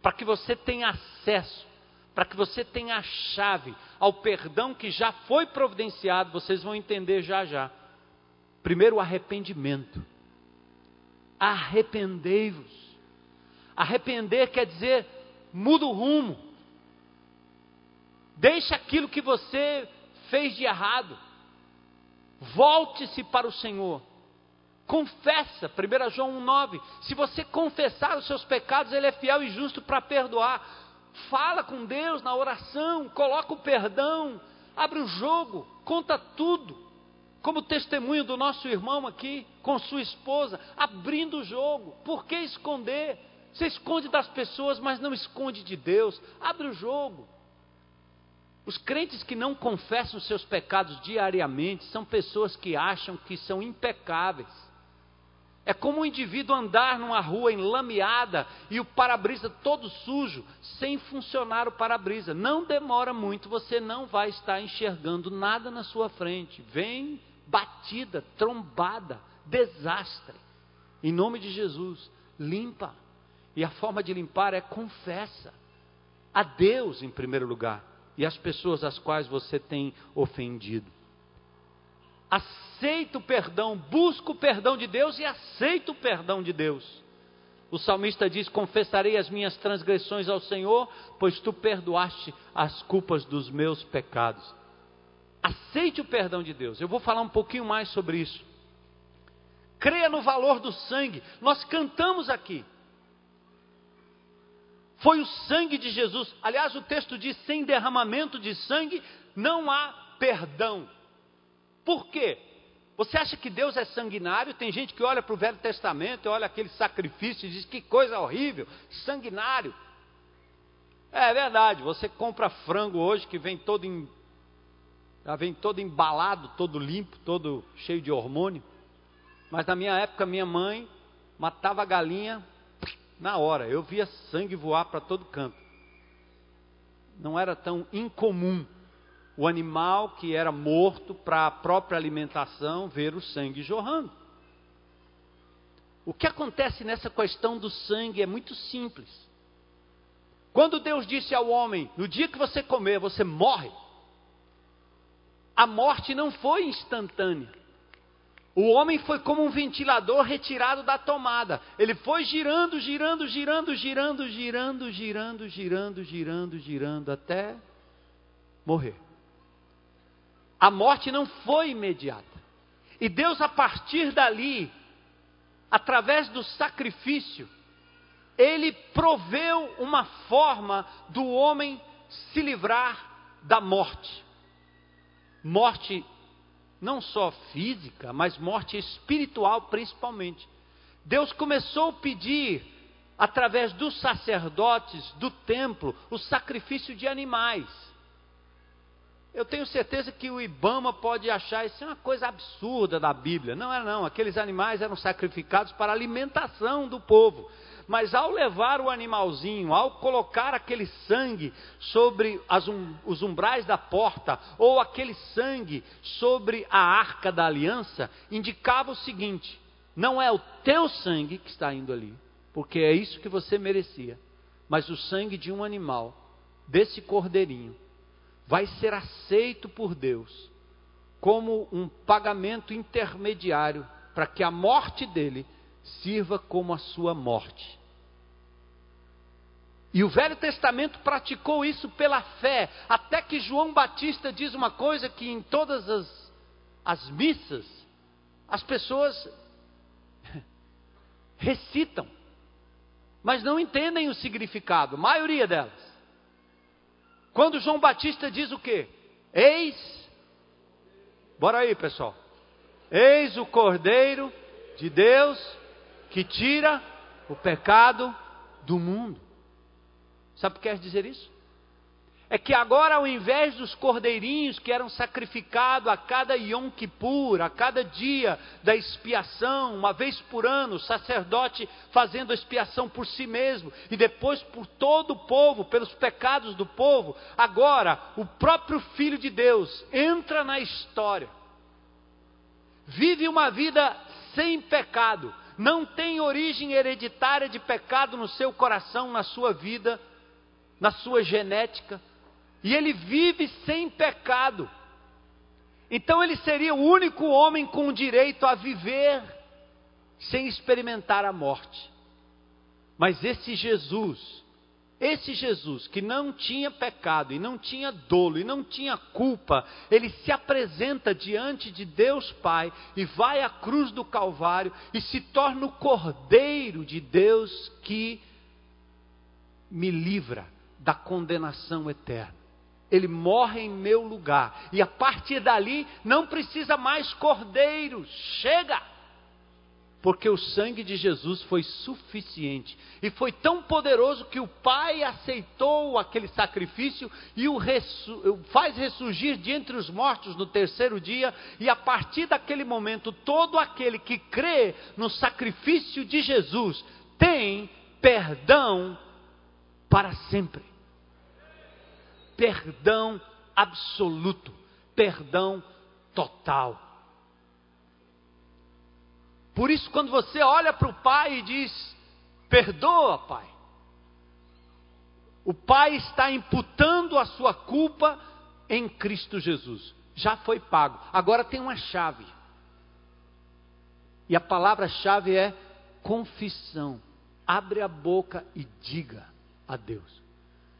para que você tenha acesso, para que você tenha a chave ao perdão que já foi providenciado, vocês vão entender já já. Primeiro, o arrependimento arrependei-vos. Arrepender quer dizer muda o rumo. Deixa aquilo que você fez de errado. Volte-se para o Senhor. Confessa, 1 João 1,9. Se você confessar os seus pecados, Ele é fiel e justo para perdoar. Fala com Deus na oração, coloca o perdão, abre o jogo, conta tudo como testemunho do nosso irmão aqui, com sua esposa, abrindo o jogo. Por que esconder? Você esconde das pessoas, mas não esconde de Deus. Abre o jogo. Os crentes que não confessam seus pecados diariamente são pessoas que acham que são impecáveis. É como um indivíduo andar numa rua enlameada e o para-brisa todo sujo, sem funcionar o para-brisa. Não demora muito, você não vai estar enxergando nada na sua frente. Vem batida, trombada, desastre. Em nome de Jesus, limpa. E a forma de limpar é confessa. A Deus em primeiro lugar e as pessoas às quais você tem ofendido. Aceita o perdão, busca o perdão de Deus e aceita o perdão de Deus. O salmista diz: Confessarei as minhas transgressões ao Senhor, pois tu perdoaste as culpas dos meus pecados. Aceite o perdão de Deus. Eu vou falar um pouquinho mais sobre isso. Creia no valor do sangue. Nós cantamos aqui. Foi o sangue de Jesus. Aliás, o texto diz: sem derramamento de sangue não há perdão. Por quê? Você acha que Deus é sanguinário? Tem gente que olha para o Velho Testamento, olha aquele sacrifício e diz que coisa horrível, sanguinário. É verdade, você compra frango hoje que vem todo em, já vem todo embalado, todo limpo, todo cheio de hormônio. Mas na minha época, minha mãe matava a galinha na hora. Eu via sangue voar para todo canto. Não era tão incomum o animal que era morto para a própria alimentação ver o sangue jorrando. O que acontece nessa questão do sangue é muito simples. Quando Deus disse ao homem: No dia que você comer, você morre. A morte não foi instantânea. O homem foi como um ventilador retirado da tomada. Ele foi girando, girando, girando, girando, girando, girando, girando, girando, girando até morrer. A morte não foi imediata. E Deus, a partir dali, através do sacrifício, Ele proveu uma forma do homem se livrar da morte. Morte não só física, mas morte espiritual principalmente. Deus começou a pedir, através dos sacerdotes do templo, o sacrifício de animais. Eu tenho certeza que o Ibama pode achar isso uma coisa absurda da Bíblia. Não era não, aqueles animais eram sacrificados para alimentação do povo. Mas ao levar o animalzinho, ao colocar aquele sangue sobre um, os umbrais da porta, ou aquele sangue sobre a arca da aliança, indicava o seguinte: não é o teu sangue que está indo ali, porque é isso que você merecia, mas o sangue de um animal, desse cordeirinho, vai ser aceito por Deus como um pagamento intermediário para que a morte dele sirva como a sua morte. E o Velho Testamento praticou isso pela fé, até que João Batista diz uma coisa que em todas as, as missas as pessoas [laughs] recitam, mas não entendem o significado, a maioria delas. Quando João Batista diz o quê? Eis, bora aí pessoal, eis o Cordeiro de Deus que tira o pecado do mundo. Sabe o que quer dizer isso? É que agora, ao invés dos cordeirinhos que eram sacrificados a cada Yom Kippur, a cada dia da expiação, uma vez por ano, o sacerdote fazendo a expiação por si mesmo e depois por todo o povo, pelos pecados do povo, agora o próprio Filho de Deus entra na história, vive uma vida sem pecado, não tem origem hereditária de pecado no seu coração, na sua vida, na sua genética, e ele vive sem pecado. Então ele seria o único homem com direito a viver sem experimentar a morte. Mas esse Jesus, esse Jesus que não tinha pecado e não tinha dolo e não tinha culpa, ele se apresenta diante de Deus Pai e vai à cruz do Calvário e se torna o Cordeiro de Deus que me livra da condenação eterna. Ele morre em meu lugar. E a partir dali não precisa mais cordeiros. Chega! porque o sangue de Jesus foi suficiente e foi tão poderoso que o Pai aceitou aquele sacrifício e o faz ressurgir de entre os mortos no terceiro dia, e a partir daquele momento, todo aquele que crê no sacrifício de Jesus tem perdão para sempre. Perdão absoluto, perdão total. Por isso, quando você olha para o pai e diz: Perdoa, pai. O pai está imputando a sua culpa em Cristo Jesus. Já foi pago. Agora tem uma chave. E a palavra-chave é confissão. Abre a boca e diga a Deus.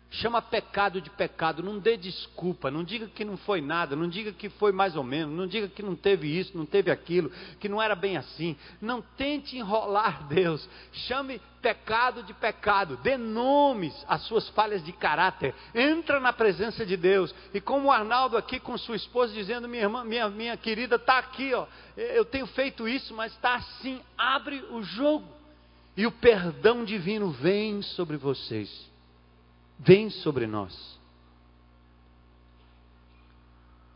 Chama pecado de pecado, não dê desculpa, não diga que não foi nada, não diga que foi mais ou menos, não diga que não teve isso, não teve aquilo, que não era bem assim. Não tente enrolar [laughs] Deus. Chame pecado de pecado, dê nomes às suas falhas de caráter. Entra na presença de Deus. E como o Arnaldo aqui com sua esposa dizendo: "Minha irmã, minha minha querida, está aqui, ó. Eu tenho feito isso, mas está assim. Abre o jogo e o perdão divino vem sobre vocês vem sobre nós.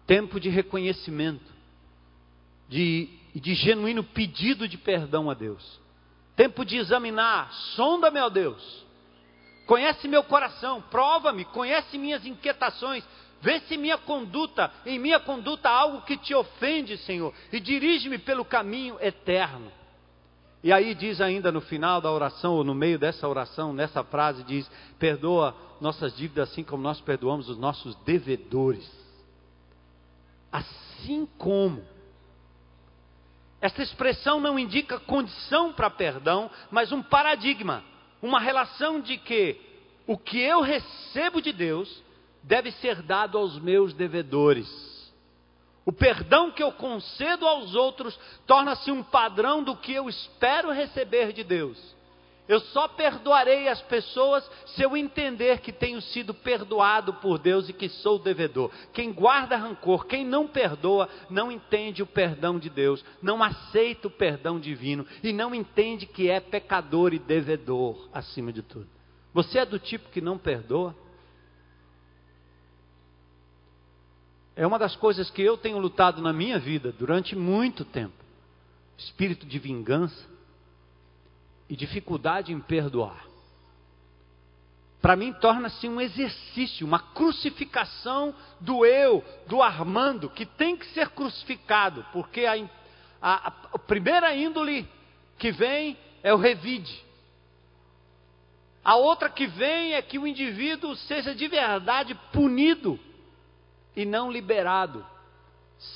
Tempo de reconhecimento, de, de genuíno pedido de perdão a Deus. Tempo de examinar, sonda-me, ó Deus. Conhece meu coração, prova-me, conhece minhas inquietações, vê se minha conduta, em minha conduta há algo que te ofende, Senhor, e dirige-me pelo caminho eterno. E aí diz ainda no final da oração, ou no meio dessa oração, nessa frase, diz: Perdoa nossas dívidas assim como nós perdoamos os nossos devedores. Assim como. Essa expressão não indica condição para perdão, mas um paradigma, uma relação de que o que eu recebo de Deus deve ser dado aos meus devedores. O perdão que eu concedo aos outros torna-se um padrão do que eu espero receber de Deus. Eu só perdoarei as pessoas se eu entender que tenho sido perdoado por Deus e que sou devedor. Quem guarda rancor, quem não perdoa, não entende o perdão de Deus, não aceita o perdão divino e não entende que é pecador e devedor acima de tudo. Você é do tipo que não perdoa? É uma das coisas que eu tenho lutado na minha vida durante muito tempo. Espírito de vingança e dificuldade em perdoar. Para mim, torna-se um exercício, uma crucificação do eu, do Armando, que tem que ser crucificado, porque a, a, a primeira índole que vem é o revide. A outra que vem é que o indivíduo seja de verdade punido e não liberado,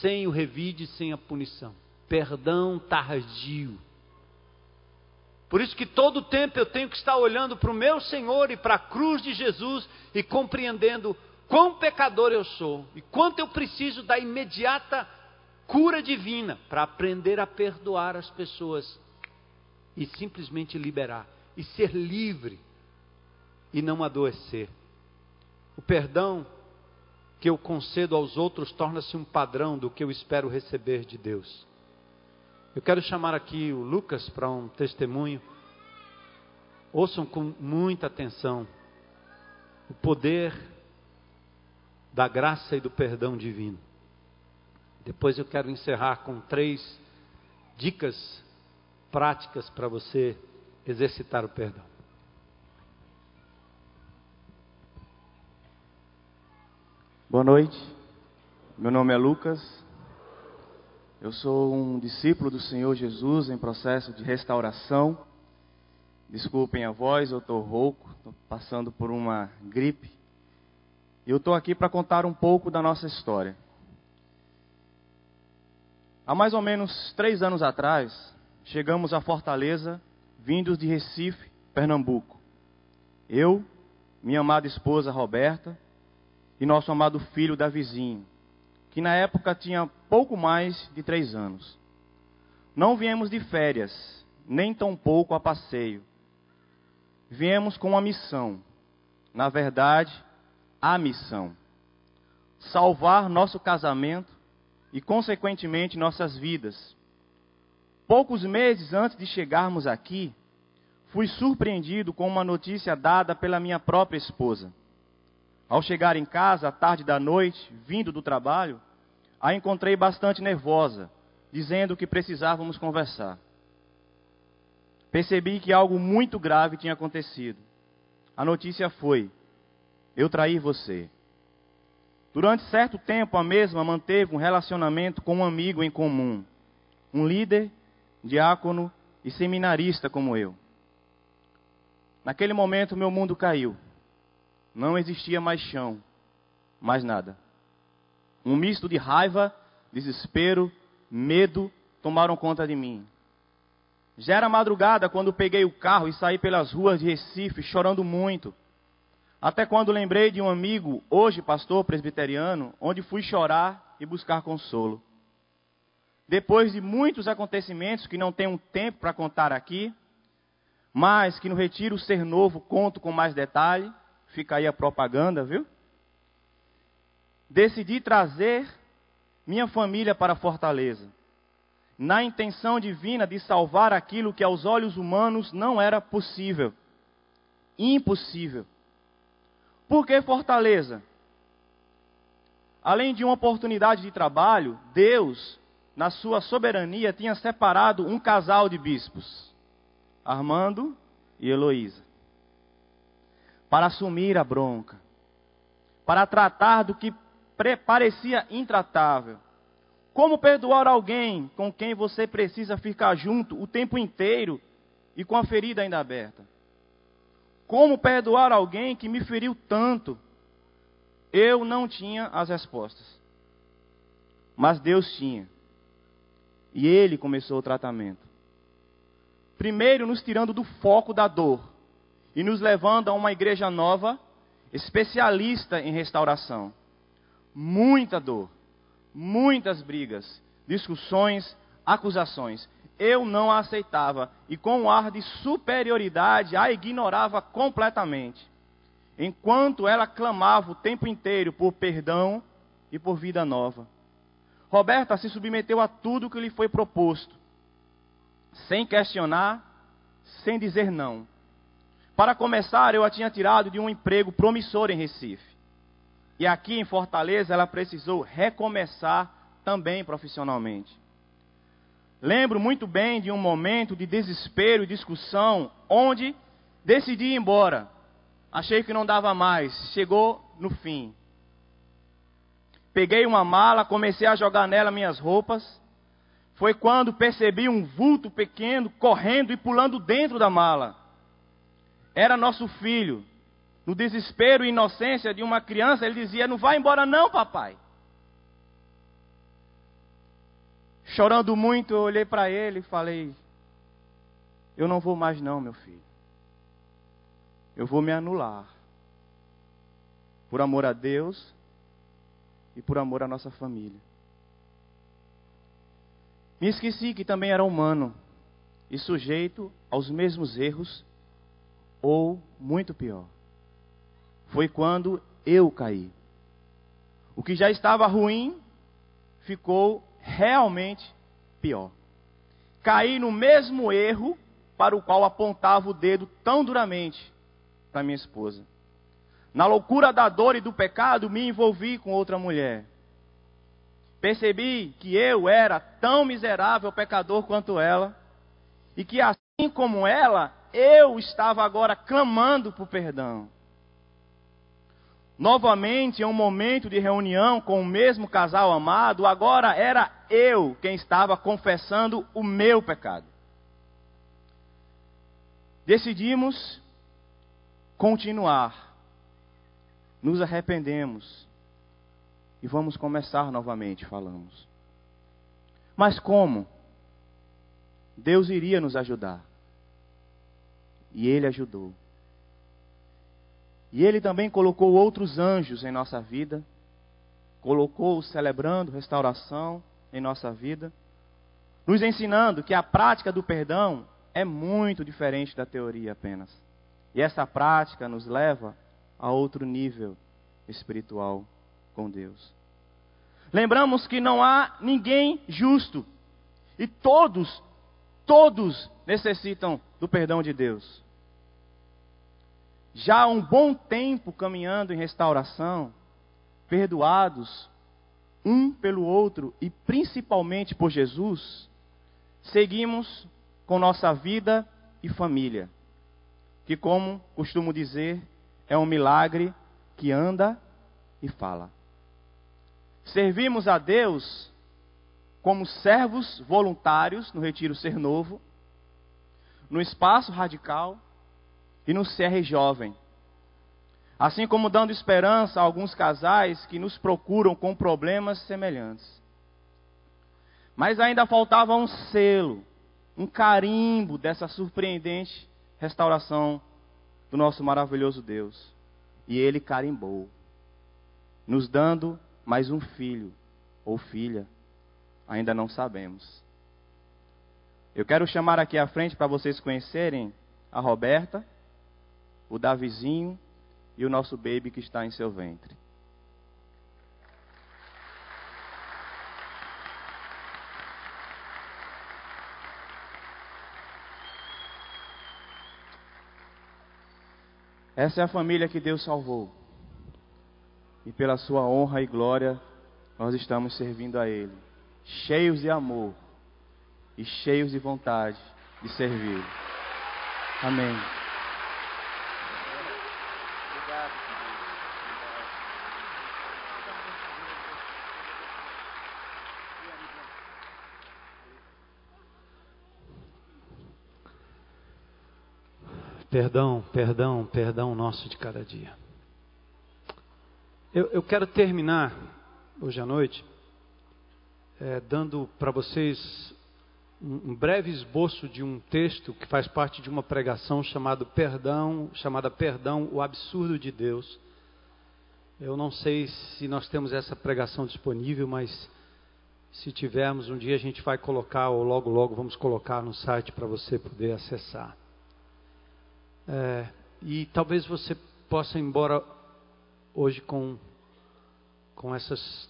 sem o revide, sem a punição. Perdão tardio. Por isso que todo tempo eu tenho que estar olhando para o meu Senhor e para a cruz de Jesus e compreendendo quão pecador eu sou e quanto eu preciso da imediata cura divina para aprender a perdoar as pessoas e simplesmente liberar e ser livre e não adoecer. O perdão que eu concedo aos outros torna-se um padrão do que eu espero receber de Deus. Eu quero chamar aqui o Lucas para um testemunho. Ouçam com muita atenção o poder da graça e do perdão divino. Depois eu quero encerrar com três dicas práticas para você exercitar o perdão. Boa noite, meu nome é Lucas, eu sou um discípulo do Senhor Jesus em processo de restauração. Desculpem a voz, eu estou rouco, estou passando por uma gripe. E eu estou aqui para contar um pouco da nossa história. Há mais ou menos três anos atrás, chegamos a Fortaleza, vindos de Recife, Pernambuco. Eu, minha amada esposa Roberta, e nosso amado filho Davizinho, que na época tinha pouco mais de três anos. Não viemos de férias, nem tampouco a passeio. Viemos com uma missão, na verdade, a missão: salvar nosso casamento e, consequentemente, nossas vidas. Poucos meses antes de chegarmos aqui, fui surpreendido com uma notícia dada pela minha própria esposa. Ao chegar em casa, à tarde da noite, vindo do trabalho, a encontrei bastante nervosa, dizendo que precisávamos conversar. Percebi que algo muito grave tinha acontecido. A notícia foi: eu traí você. Durante certo tempo, a mesma manteve um relacionamento com um amigo em comum, um líder, diácono e seminarista como eu. Naquele momento, meu mundo caiu. Não existia mais chão, mais nada. Um misto de raiva, desespero, medo tomaram conta de mim. Já era madrugada quando peguei o carro e saí pelas ruas de Recife chorando muito. Até quando lembrei de um amigo, hoje pastor presbiteriano, onde fui chorar e buscar consolo. Depois de muitos acontecimentos que não tenho tempo para contar aqui, mas que no Retiro Ser Novo conto com mais detalhe, fica aí a propaganda, viu? Decidi trazer minha família para Fortaleza, na intenção divina de salvar aquilo que aos olhos humanos não era possível. Impossível. Por que Fortaleza? Além de uma oportunidade de trabalho, Deus, na sua soberania, tinha separado um casal de bispos, Armando e Heloísa, para assumir a bronca, para tratar do que parecia intratável. Como perdoar alguém com quem você precisa ficar junto o tempo inteiro e com a ferida ainda aberta? Como perdoar alguém que me feriu tanto? Eu não tinha as respostas. Mas Deus tinha. E Ele começou o tratamento. Primeiro, nos tirando do foco da dor e nos levando a uma igreja nova, especialista em restauração. Muita dor, muitas brigas, discussões, acusações eu não a aceitava e com um ar de superioridade a ignorava completamente. Enquanto ela clamava o tempo inteiro por perdão e por vida nova. Roberta se submeteu a tudo que lhe foi proposto, sem questionar, sem dizer não. Para começar, eu a tinha tirado de um emprego promissor em Recife. E aqui em Fortaleza ela precisou recomeçar também profissionalmente. Lembro muito bem de um momento de desespero e discussão, onde decidi ir embora. Achei que não dava mais, chegou no fim. Peguei uma mala, comecei a jogar nela minhas roupas. Foi quando percebi um vulto pequeno correndo e pulando dentro da mala. Era nosso filho. No desespero e inocência de uma criança, ele dizia: Não vai embora, não, papai. Chorando muito, eu olhei para ele e falei: Eu não vou mais, não, meu filho. Eu vou me anular. Por amor a Deus e por amor à nossa família. Me esqueci que também era humano e sujeito aos mesmos erros, ou muito pior. Foi quando eu caí. O que já estava ruim ficou realmente pior. Caí no mesmo erro para o qual apontava o dedo tão duramente para minha esposa. Na loucura da dor e do pecado, me envolvi com outra mulher. Percebi que eu era tão miserável pecador quanto ela, e que assim como ela, eu estava agora clamando por perdão. Novamente, em um momento de reunião com o mesmo casal amado, agora era eu quem estava confessando o meu pecado. Decidimos continuar, nos arrependemos e vamos começar novamente, falamos. Mas como? Deus iria nos ajudar. E Ele ajudou. E ele também colocou outros anjos em nossa vida, colocou celebrando restauração em nossa vida, nos ensinando que a prática do perdão é muito diferente da teoria apenas. E essa prática nos leva a outro nível espiritual com Deus. Lembramos que não há ninguém justo e todos Todos necessitam do perdão de Deus. Já há um bom tempo caminhando em restauração, perdoados um pelo outro e principalmente por Jesus, seguimos com nossa vida e família, que, como costumo dizer, é um milagre que anda e fala. Servimos a Deus como servos voluntários no Retiro Ser Novo, no Espaço Radical e no CR Jovem. Assim como dando esperança a alguns casais que nos procuram com problemas semelhantes. Mas ainda faltava um selo, um carimbo dessa surpreendente restauração do nosso maravilhoso Deus. E ele carimbou, nos dando mais um filho ou filha, ainda não sabemos. Eu quero chamar aqui à frente para vocês conhecerem a Roberta, o Davizinho e o nosso baby que está em seu ventre. Essa é a família que Deus salvou. E pela sua honra e glória, nós estamos servindo a Ele, cheios de amor e cheios de vontade de servir. Amém. Perdão, perdão, perdão nosso de cada dia. Eu, eu quero terminar hoje à noite é, dando para vocês um, um breve esboço de um texto que faz parte de uma pregação chamado Perdão, chamada Perdão, o absurdo de Deus. Eu não sei se nós temos essa pregação disponível, mas se tivermos um dia a gente vai colocar ou logo logo vamos colocar no site para você poder acessar. É, e talvez você possa ir embora hoje com, com essas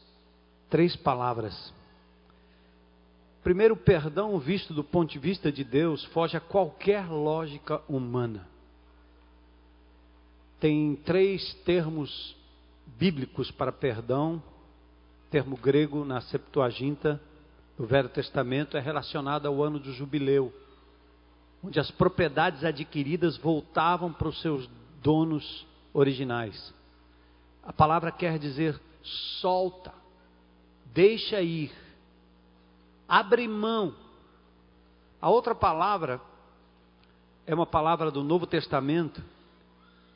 três palavras. Primeiro, perdão visto do ponto de vista de Deus foge a qualquer lógica humana. Tem três termos bíblicos para perdão. Termo grego na Septuaginta do Velho Testamento é relacionado ao ano do jubileu onde as propriedades adquiridas voltavam para os seus donos originais. A palavra quer dizer solta, deixa ir, abre mão. A outra palavra é uma palavra do Novo Testamento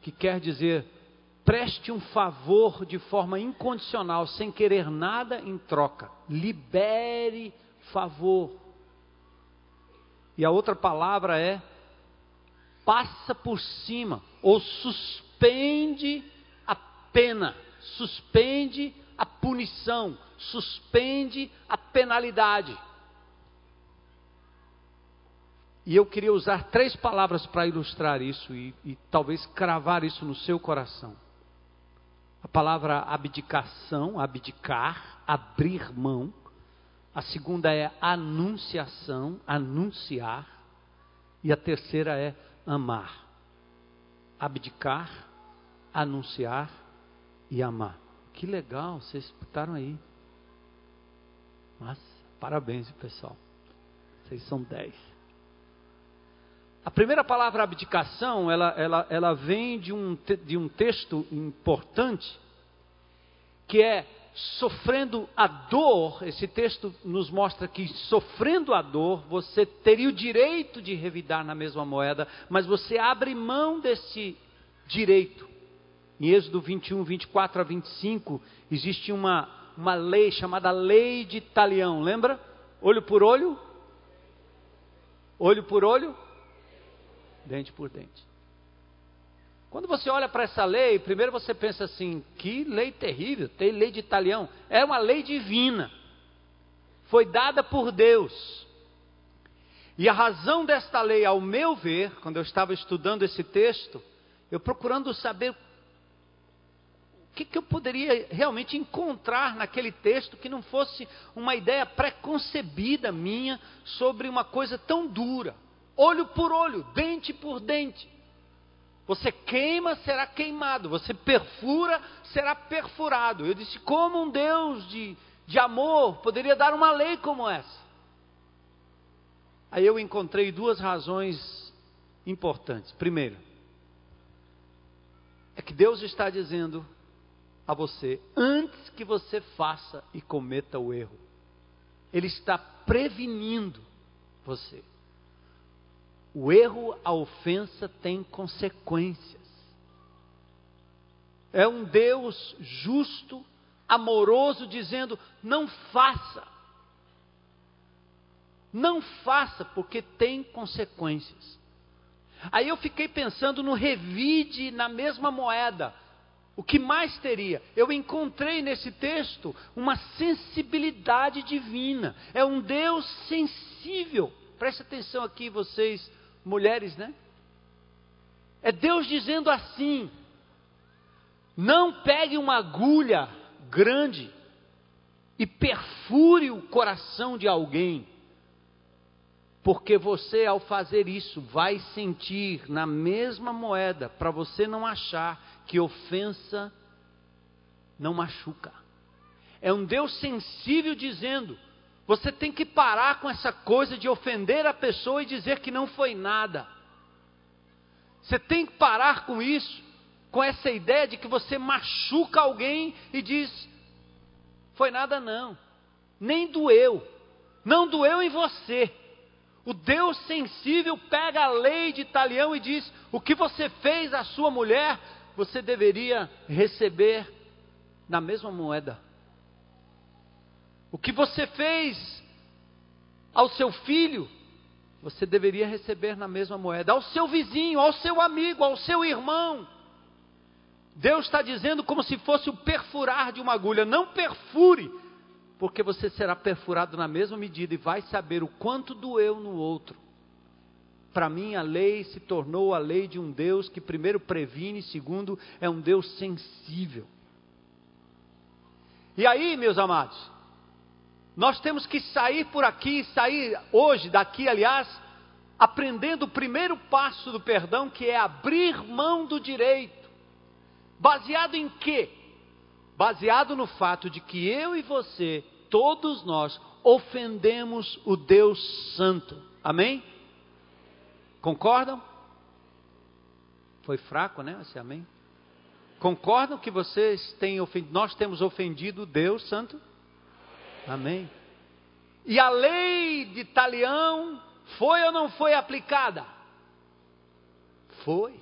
que quer dizer preste um favor de forma incondicional, sem querer nada em troca. Libere favor. E a outra palavra é passa por cima ou suspende a pena, suspende a punição, suspende a penalidade. E eu queria usar três palavras para ilustrar isso e, e, talvez cravar isso no seu coração. A palavra abdicação, abdicar, abrir mão. A segunda é anunciação, anunciar. E a terceira é amar. Abdicar, anunciar e amar. Que legal, vocês escutaram aí. Mas, parabéns, pessoal. Vocês são dez. A primeira palavra abdicação, ela, ela, ela vem de um, de um texto importante, que é sofrendo a dor, esse texto nos mostra que sofrendo a dor, você teria o direito de revidar na mesma moeda, mas você abre mão desse direito. Em Êxodo 21, 24 a 25, existe uma, uma lei chamada Lei de Talião, lembra? Olho por olho, olho por olho, dente por dente. Quando você olha para essa lei, primeiro você pensa assim: que lei terrível, tem lei de italião. É uma lei divina, foi dada por Deus. E a razão desta lei, ao meu ver, quando eu estava estudando esse texto, eu procurando saber O que, que eu poderia realmente encontrar naquele texto que não fosse uma ideia preconcebida minha sobre uma coisa tão dura? Olho por olho, dente por dente. Você queima, será queimado. Você perfura, será perfurado. Eu disse: como um Deus de, de amor poderia dar uma lei como essa? Aí eu encontrei duas razões importantes. Primeiro, é que Deus está dizendo a você, antes que você faça e cometa o erro, Ele está prevenindo você. O erro, a ofensa tem consequências. É um Deus justo, amoroso, dizendo: não faça. Não faça, porque tem consequências. Aí eu fiquei pensando no revide na mesma moeda. O que mais teria? Eu encontrei nesse texto uma sensibilidade divina. É um Deus sensível. Preste atenção aqui, vocês, mulheres, né? É Deus dizendo assim: não pegue uma agulha grande e perfure o coração de alguém porque você, ao fazer isso, vai sentir na mesma moeda, para você não achar que ofensa não machuca. É um Deus sensível dizendo: você tem que parar com essa coisa de ofender a pessoa e dizer que não foi nada. Você tem que parar com isso, com essa ideia de que você machuca alguém e diz: foi nada não, nem doeu, não doeu em você o Deus sensível pega a lei de Italião e diz: o que você fez à sua mulher, você deveria receber na mesma moeda. O que você fez ao seu filho, você deveria receber na mesma moeda. Ao seu vizinho, ao seu amigo, ao seu irmão. Deus está dizendo como se fosse o perfurar de uma agulha. Não perfure porque você será perfurado na mesma medida e vai saber o quanto doeu no outro. Para mim, a lei se tornou a lei de um Deus que, primeiro, previne, segundo, é um Deus sensível. E aí, meus amados, nós temos que sair por aqui, sair hoje, daqui, aliás, aprendendo o primeiro passo do perdão, que é abrir mão do direito. Baseado em quê? baseado no fato de que eu e você, todos nós, ofendemos o Deus Santo. Amém? Concordam? Foi fraco, né? Esse amém? Concordam que vocês têm ofendido, nós temos ofendido o Deus Santo? Amém. E a lei de Talião foi ou não foi aplicada? Foi.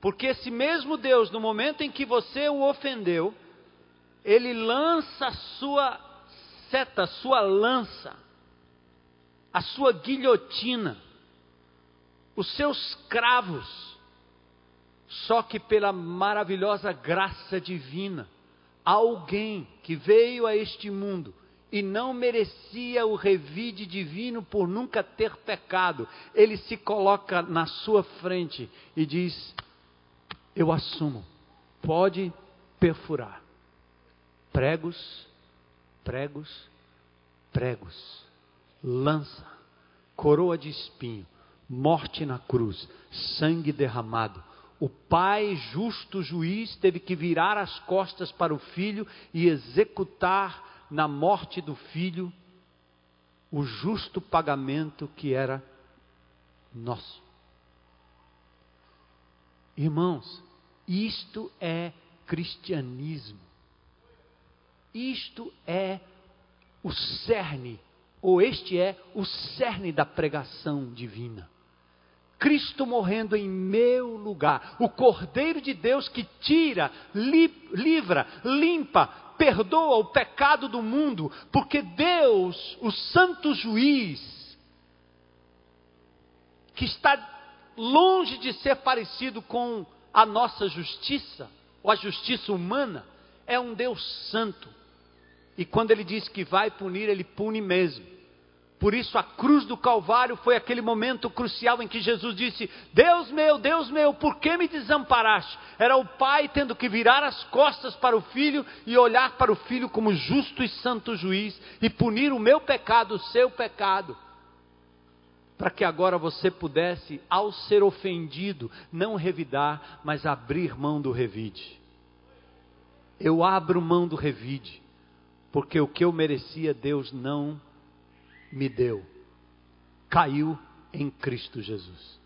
Porque esse mesmo Deus, no momento em que você o ofendeu, ele lança a sua seta, a sua lança, a sua guilhotina, os seus cravos, só que pela maravilhosa graça divina, alguém que veio a este mundo e não merecia o revide divino por nunca ter pecado, ele se coloca na sua frente e diz: eu assumo. Pode perfurar. Pregos, pregos, pregos. Lança, coroa de espinho, morte na cruz, sangue derramado. O pai, justo juiz, teve que virar as costas para o filho e executar na morte do filho o justo pagamento que era nosso. Irmãos, isto é cristianismo. Isto é o cerne, ou este é o cerne da pregação divina. Cristo morrendo em meu lugar, o Cordeiro de Deus que tira, li, livra, limpa, perdoa o pecado do mundo, porque Deus, o Santo Juiz, que está longe de ser parecido com a nossa justiça, ou a justiça humana, é um Deus santo. E quando ele diz que vai punir, ele pune mesmo. Por isso, a cruz do Calvário foi aquele momento crucial em que Jesus disse: Deus meu, Deus meu, por que me desamparaste? Era o pai tendo que virar as costas para o filho e olhar para o filho como justo e santo juiz e punir o meu pecado, o seu pecado para que agora você pudesse, ao ser ofendido, não revidar, mas abrir mão do revide. Eu abro mão do revide, porque o que eu merecia, Deus não me deu. Caiu em Cristo Jesus.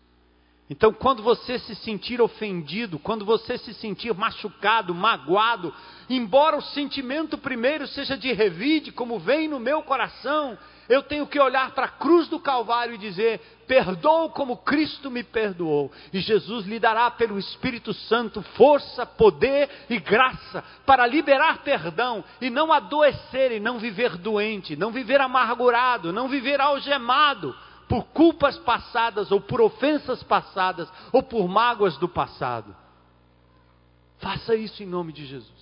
Então, quando você se sentir ofendido, quando você se sentir machucado, magoado, embora o sentimento primeiro seja de revide, como vem no meu coração, eu tenho que olhar para a cruz do Calvário e dizer: Perdoo como Cristo me perdoou. E Jesus lhe dará pelo Espírito Santo força, poder e graça para liberar perdão e não adoecer e não viver doente, não viver amargurado, não viver algemado por culpas passadas, ou por ofensas passadas, ou por mágoas do passado. Faça isso em nome de Jesus.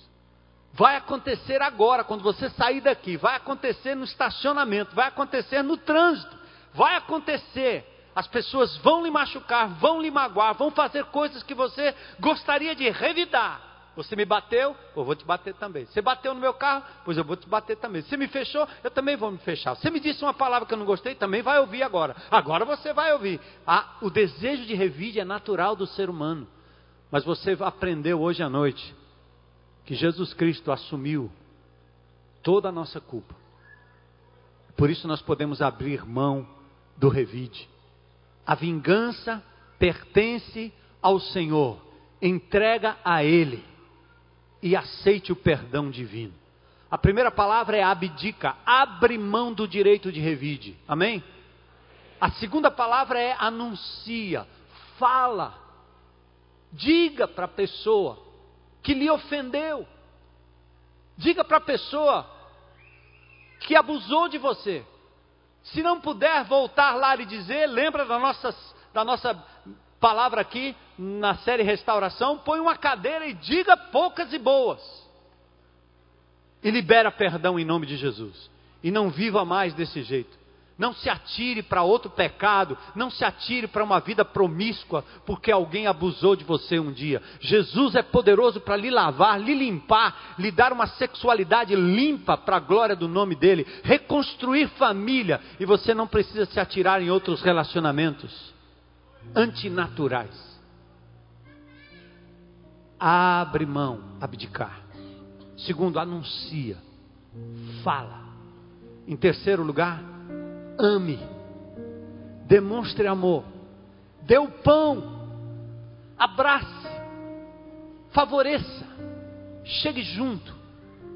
Vai acontecer agora, quando você sair daqui, vai acontecer no estacionamento, vai acontecer no trânsito, vai acontecer. As pessoas vão lhe machucar, vão lhe magoar, vão fazer coisas que você gostaria de revidar. Você me bateu, eu vou te bater também. Você bateu no meu carro, pois eu vou te bater também. Você me fechou, eu também vou me fechar. Você me disse uma palavra que eu não gostei, também vai ouvir agora. Agora você vai ouvir. Ah, o desejo de revide é natural do ser humano. Mas você aprendeu hoje à noite que Jesus Cristo assumiu toda a nossa culpa. Por isso nós podemos abrir mão do revide. A vingança pertence ao Senhor. Entrega a Ele e aceite o perdão divino. A primeira palavra é abdica, abre mão do direito de revide. Amém? A segunda palavra é anuncia, fala. Diga para a pessoa que lhe ofendeu. Diga para a pessoa que abusou de você. Se não puder voltar lá e dizer, lembra da nossa, da nossa palavra aqui na série Restauração, põe uma cadeira e diga poucas e boas. E libera perdão em nome de Jesus. E não viva mais desse jeito. Não se atire para outro pecado, não se atire para uma vida promíscua, porque alguém abusou de você um dia. Jesus é poderoso para lhe lavar, lhe limpar, lhe dar uma sexualidade limpa para a glória do nome dele, reconstruir família, e você não precisa se atirar em outros relacionamentos antinaturais. Abre mão, abdicar. Segundo, anuncia, fala. Em terceiro lugar, ame, demonstre amor, dê o pão, abrace, favoreça, chegue junto.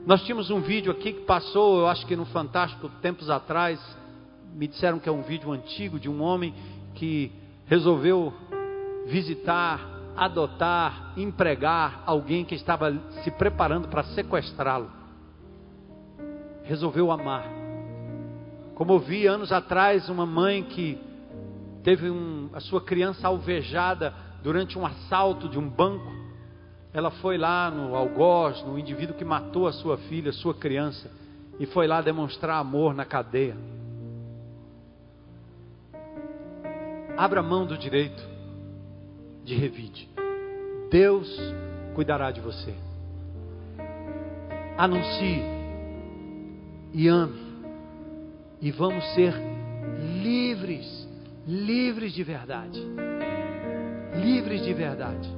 Nós tínhamos um vídeo aqui que passou, eu acho que no Fantástico, tempos atrás. Me disseram que é um vídeo antigo de um homem que resolveu visitar, adotar, empregar alguém que estava se preparando para sequestrá-lo. Resolveu amar. Como eu vi anos atrás uma mãe que teve um, a sua criança alvejada durante um assalto de um banco. Ela foi lá no algoz, no indivíduo que matou a sua filha, sua criança, e foi lá demonstrar amor na cadeia. Abra mão do direito de revide. Deus cuidará de você. Anuncie e ame. E vamos ser livres, livres de verdade. Livres de verdade.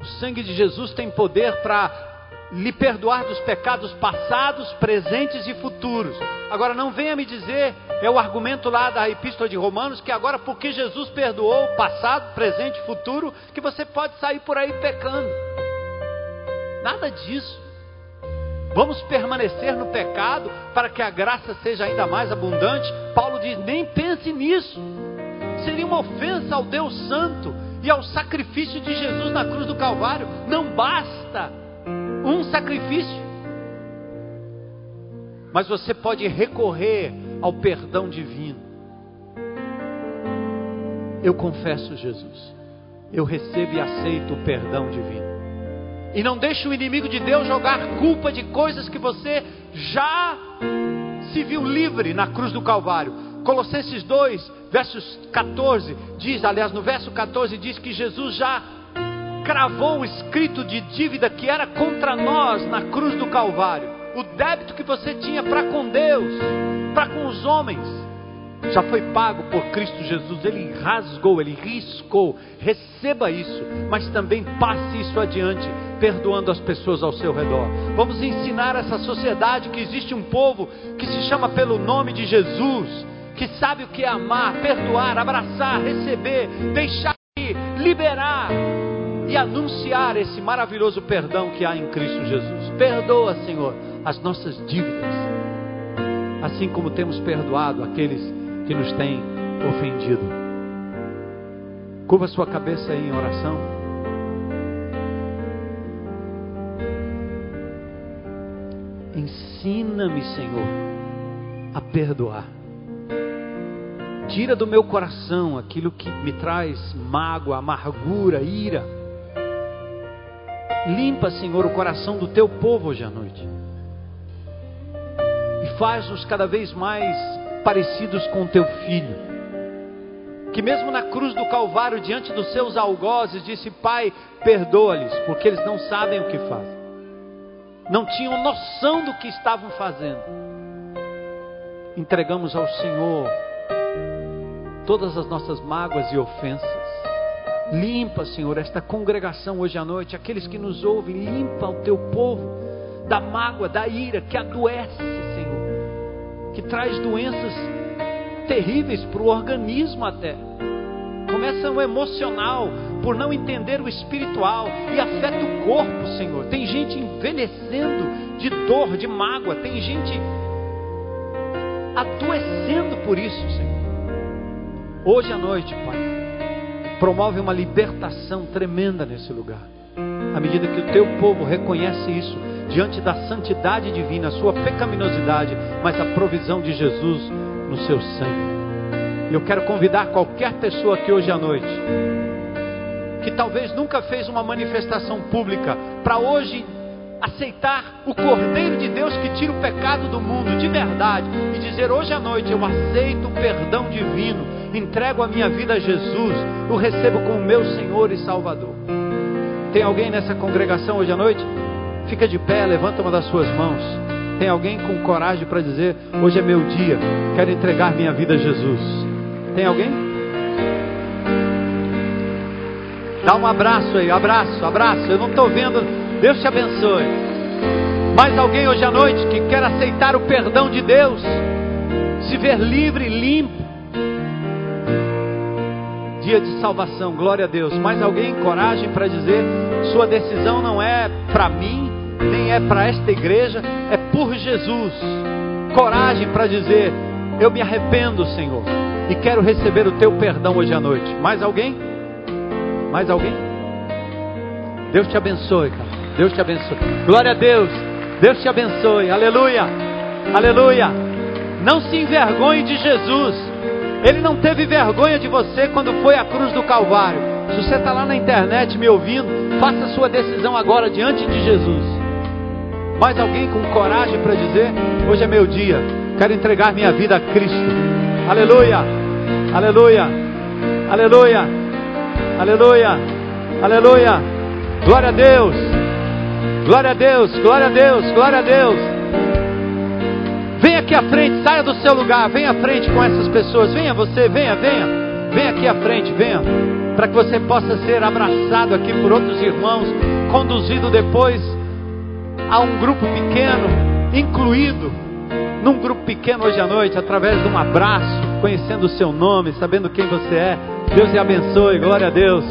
O sangue de Jesus tem poder para lhe perdoar dos pecados passados, presentes e futuros. Agora não venha me dizer, é o argumento lá da Epístola de Romanos, que agora porque Jesus perdoou passado, presente e futuro, que você pode sair por aí pecando. Nada disso. Vamos permanecer no pecado para que a graça seja ainda mais abundante. Paulo diz: nem pense nisso. Seria uma ofensa ao Deus Santo e ao sacrifício de Jesus na cruz do Calvário. Não basta um sacrifício. Mas você pode recorrer ao perdão divino. Eu confesso, Jesus. Eu recebo e aceito o perdão divino. E não deixe o inimigo de Deus jogar culpa de coisas que você já se viu livre na cruz do Calvário. Colossenses 2, versos 14, diz, aliás, no verso 14 diz que Jesus já cravou o escrito de dívida que era contra nós na cruz do Calvário. O débito que você tinha para com Deus, para com os homens já foi pago por Cristo Jesus, ele rasgou, ele riscou. Receba isso, mas também passe isso adiante, perdoando as pessoas ao seu redor. Vamos ensinar essa sociedade que existe um povo que se chama pelo nome de Jesus, que sabe o que é amar, perdoar, abraçar, receber, deixar ir, liberar e anunciar esse maravilhoso perdão que há em Cristo Jesus. Perdoa, Senhor, as nossas dívidas, assim como temos perdoado aqueles que nos tem ofendido. Curva sua cabeça aí em oração. Ensina-me, Senhor, a perdoar. Tira do meu coração aquilo que me traz mágoa, amargura, ira. Limpa, Senhor, o coração do teu povo hoje à noite. E faz-nos cada vez mais parecidos com teu filho. Que mesmo na cruz do Calvário, diante dos seus algozes, disse: Pai, perdoa-lhes, porque eles não sabem o que fazem. Não tinham noção do que estavam fazendo. Entregamos ao Senhor todas as nossas mágoas e ofensas. Limpa, Senhor, esta congregação hoje à noite, aqueles que nos ouvem, limpa o teu povo da mágoa, da ira que adoece, que traz doenças terríveis para o organismo até. Começa o emocional, por não entender o espiritual, e afeta o corpo, Senhor. Tem gente envelhecendo de dor, de mágoa, tem gente adoecendo por isso, Senhor. Hoje à noite, Pai, promove uma libertação tremenda nesse lugar. À medida que o teu povo reconhece isso, diante da santidade divina, a sua pecaminosidade, mas a provisão de Jesus no seu sangue. Eu quero convidar qualquer pessoa aqui hoje à noite, que talvez nunca fez uma manifestação pública, para hoje aceitar o Cordeiro de Deus que tira o pecado do mundo de verdade e dizer: hoje à noite eu aceito o perdão divino, entrego a minha vida a Jesus, o recebo como meu Senhor e Salvador. Tem alguém nessa congregação hoje à noite? Fica de pé, levanta uma das suas mãos. Tem alguém com coragem para dizer: Hoje é meu dia, quero entregar minha vida a Jesus. Tem alguém? Dá um abraço aí, abraço, abraço. Eu não estou vendo. Deus te abençoe. Mais alguém hoje à noite que quer aceitar o perdão de Deus, se ver livre, limpo. Dia de salvação, glória a Deus. Mais alguém, coragem para dizer: sua decisão não é para mim, nem é para esta igreja, é por Jesus. Coragem para dizer: Eu me arrependo, Senhor, e quero receber o teu perdão hoje à noite. Mais alguém? Mais alguém? Deus te abençoe, cara. Deus te abençoe. Glória a Deus. Deus te abençoe. Aleluia. Aleluia. Não se envergonhe de Jesus. Ele não teve vergonha de você quando foi à cruz do Calvário. Se você está lá na internet me ouvindo, faça sua decisão agora diante de Jesus. Mais alguém com coragem para dizer: Hoje é meu dia, quero entregar minha vida a Cristo. Aleluia, aleluia, aleluia, aleluia, aleluia. Glória a Deus, glória a Deus, glória a Deus, glória a Deus. Venha aqui à frente, saia do seu lugar, venha à frente com essas pessoas. Venha você, venha, venha, venha aqui à frente, venha, para que você possa ser abraçado aqui por outros irmãos, conduzido depois a um grupo pequeno, incluído num grupo pequeno hoje à noite, através de um abraço, conhecendo o seu nome, sabendo quem você é. Deus te abençoe, glória a Deus.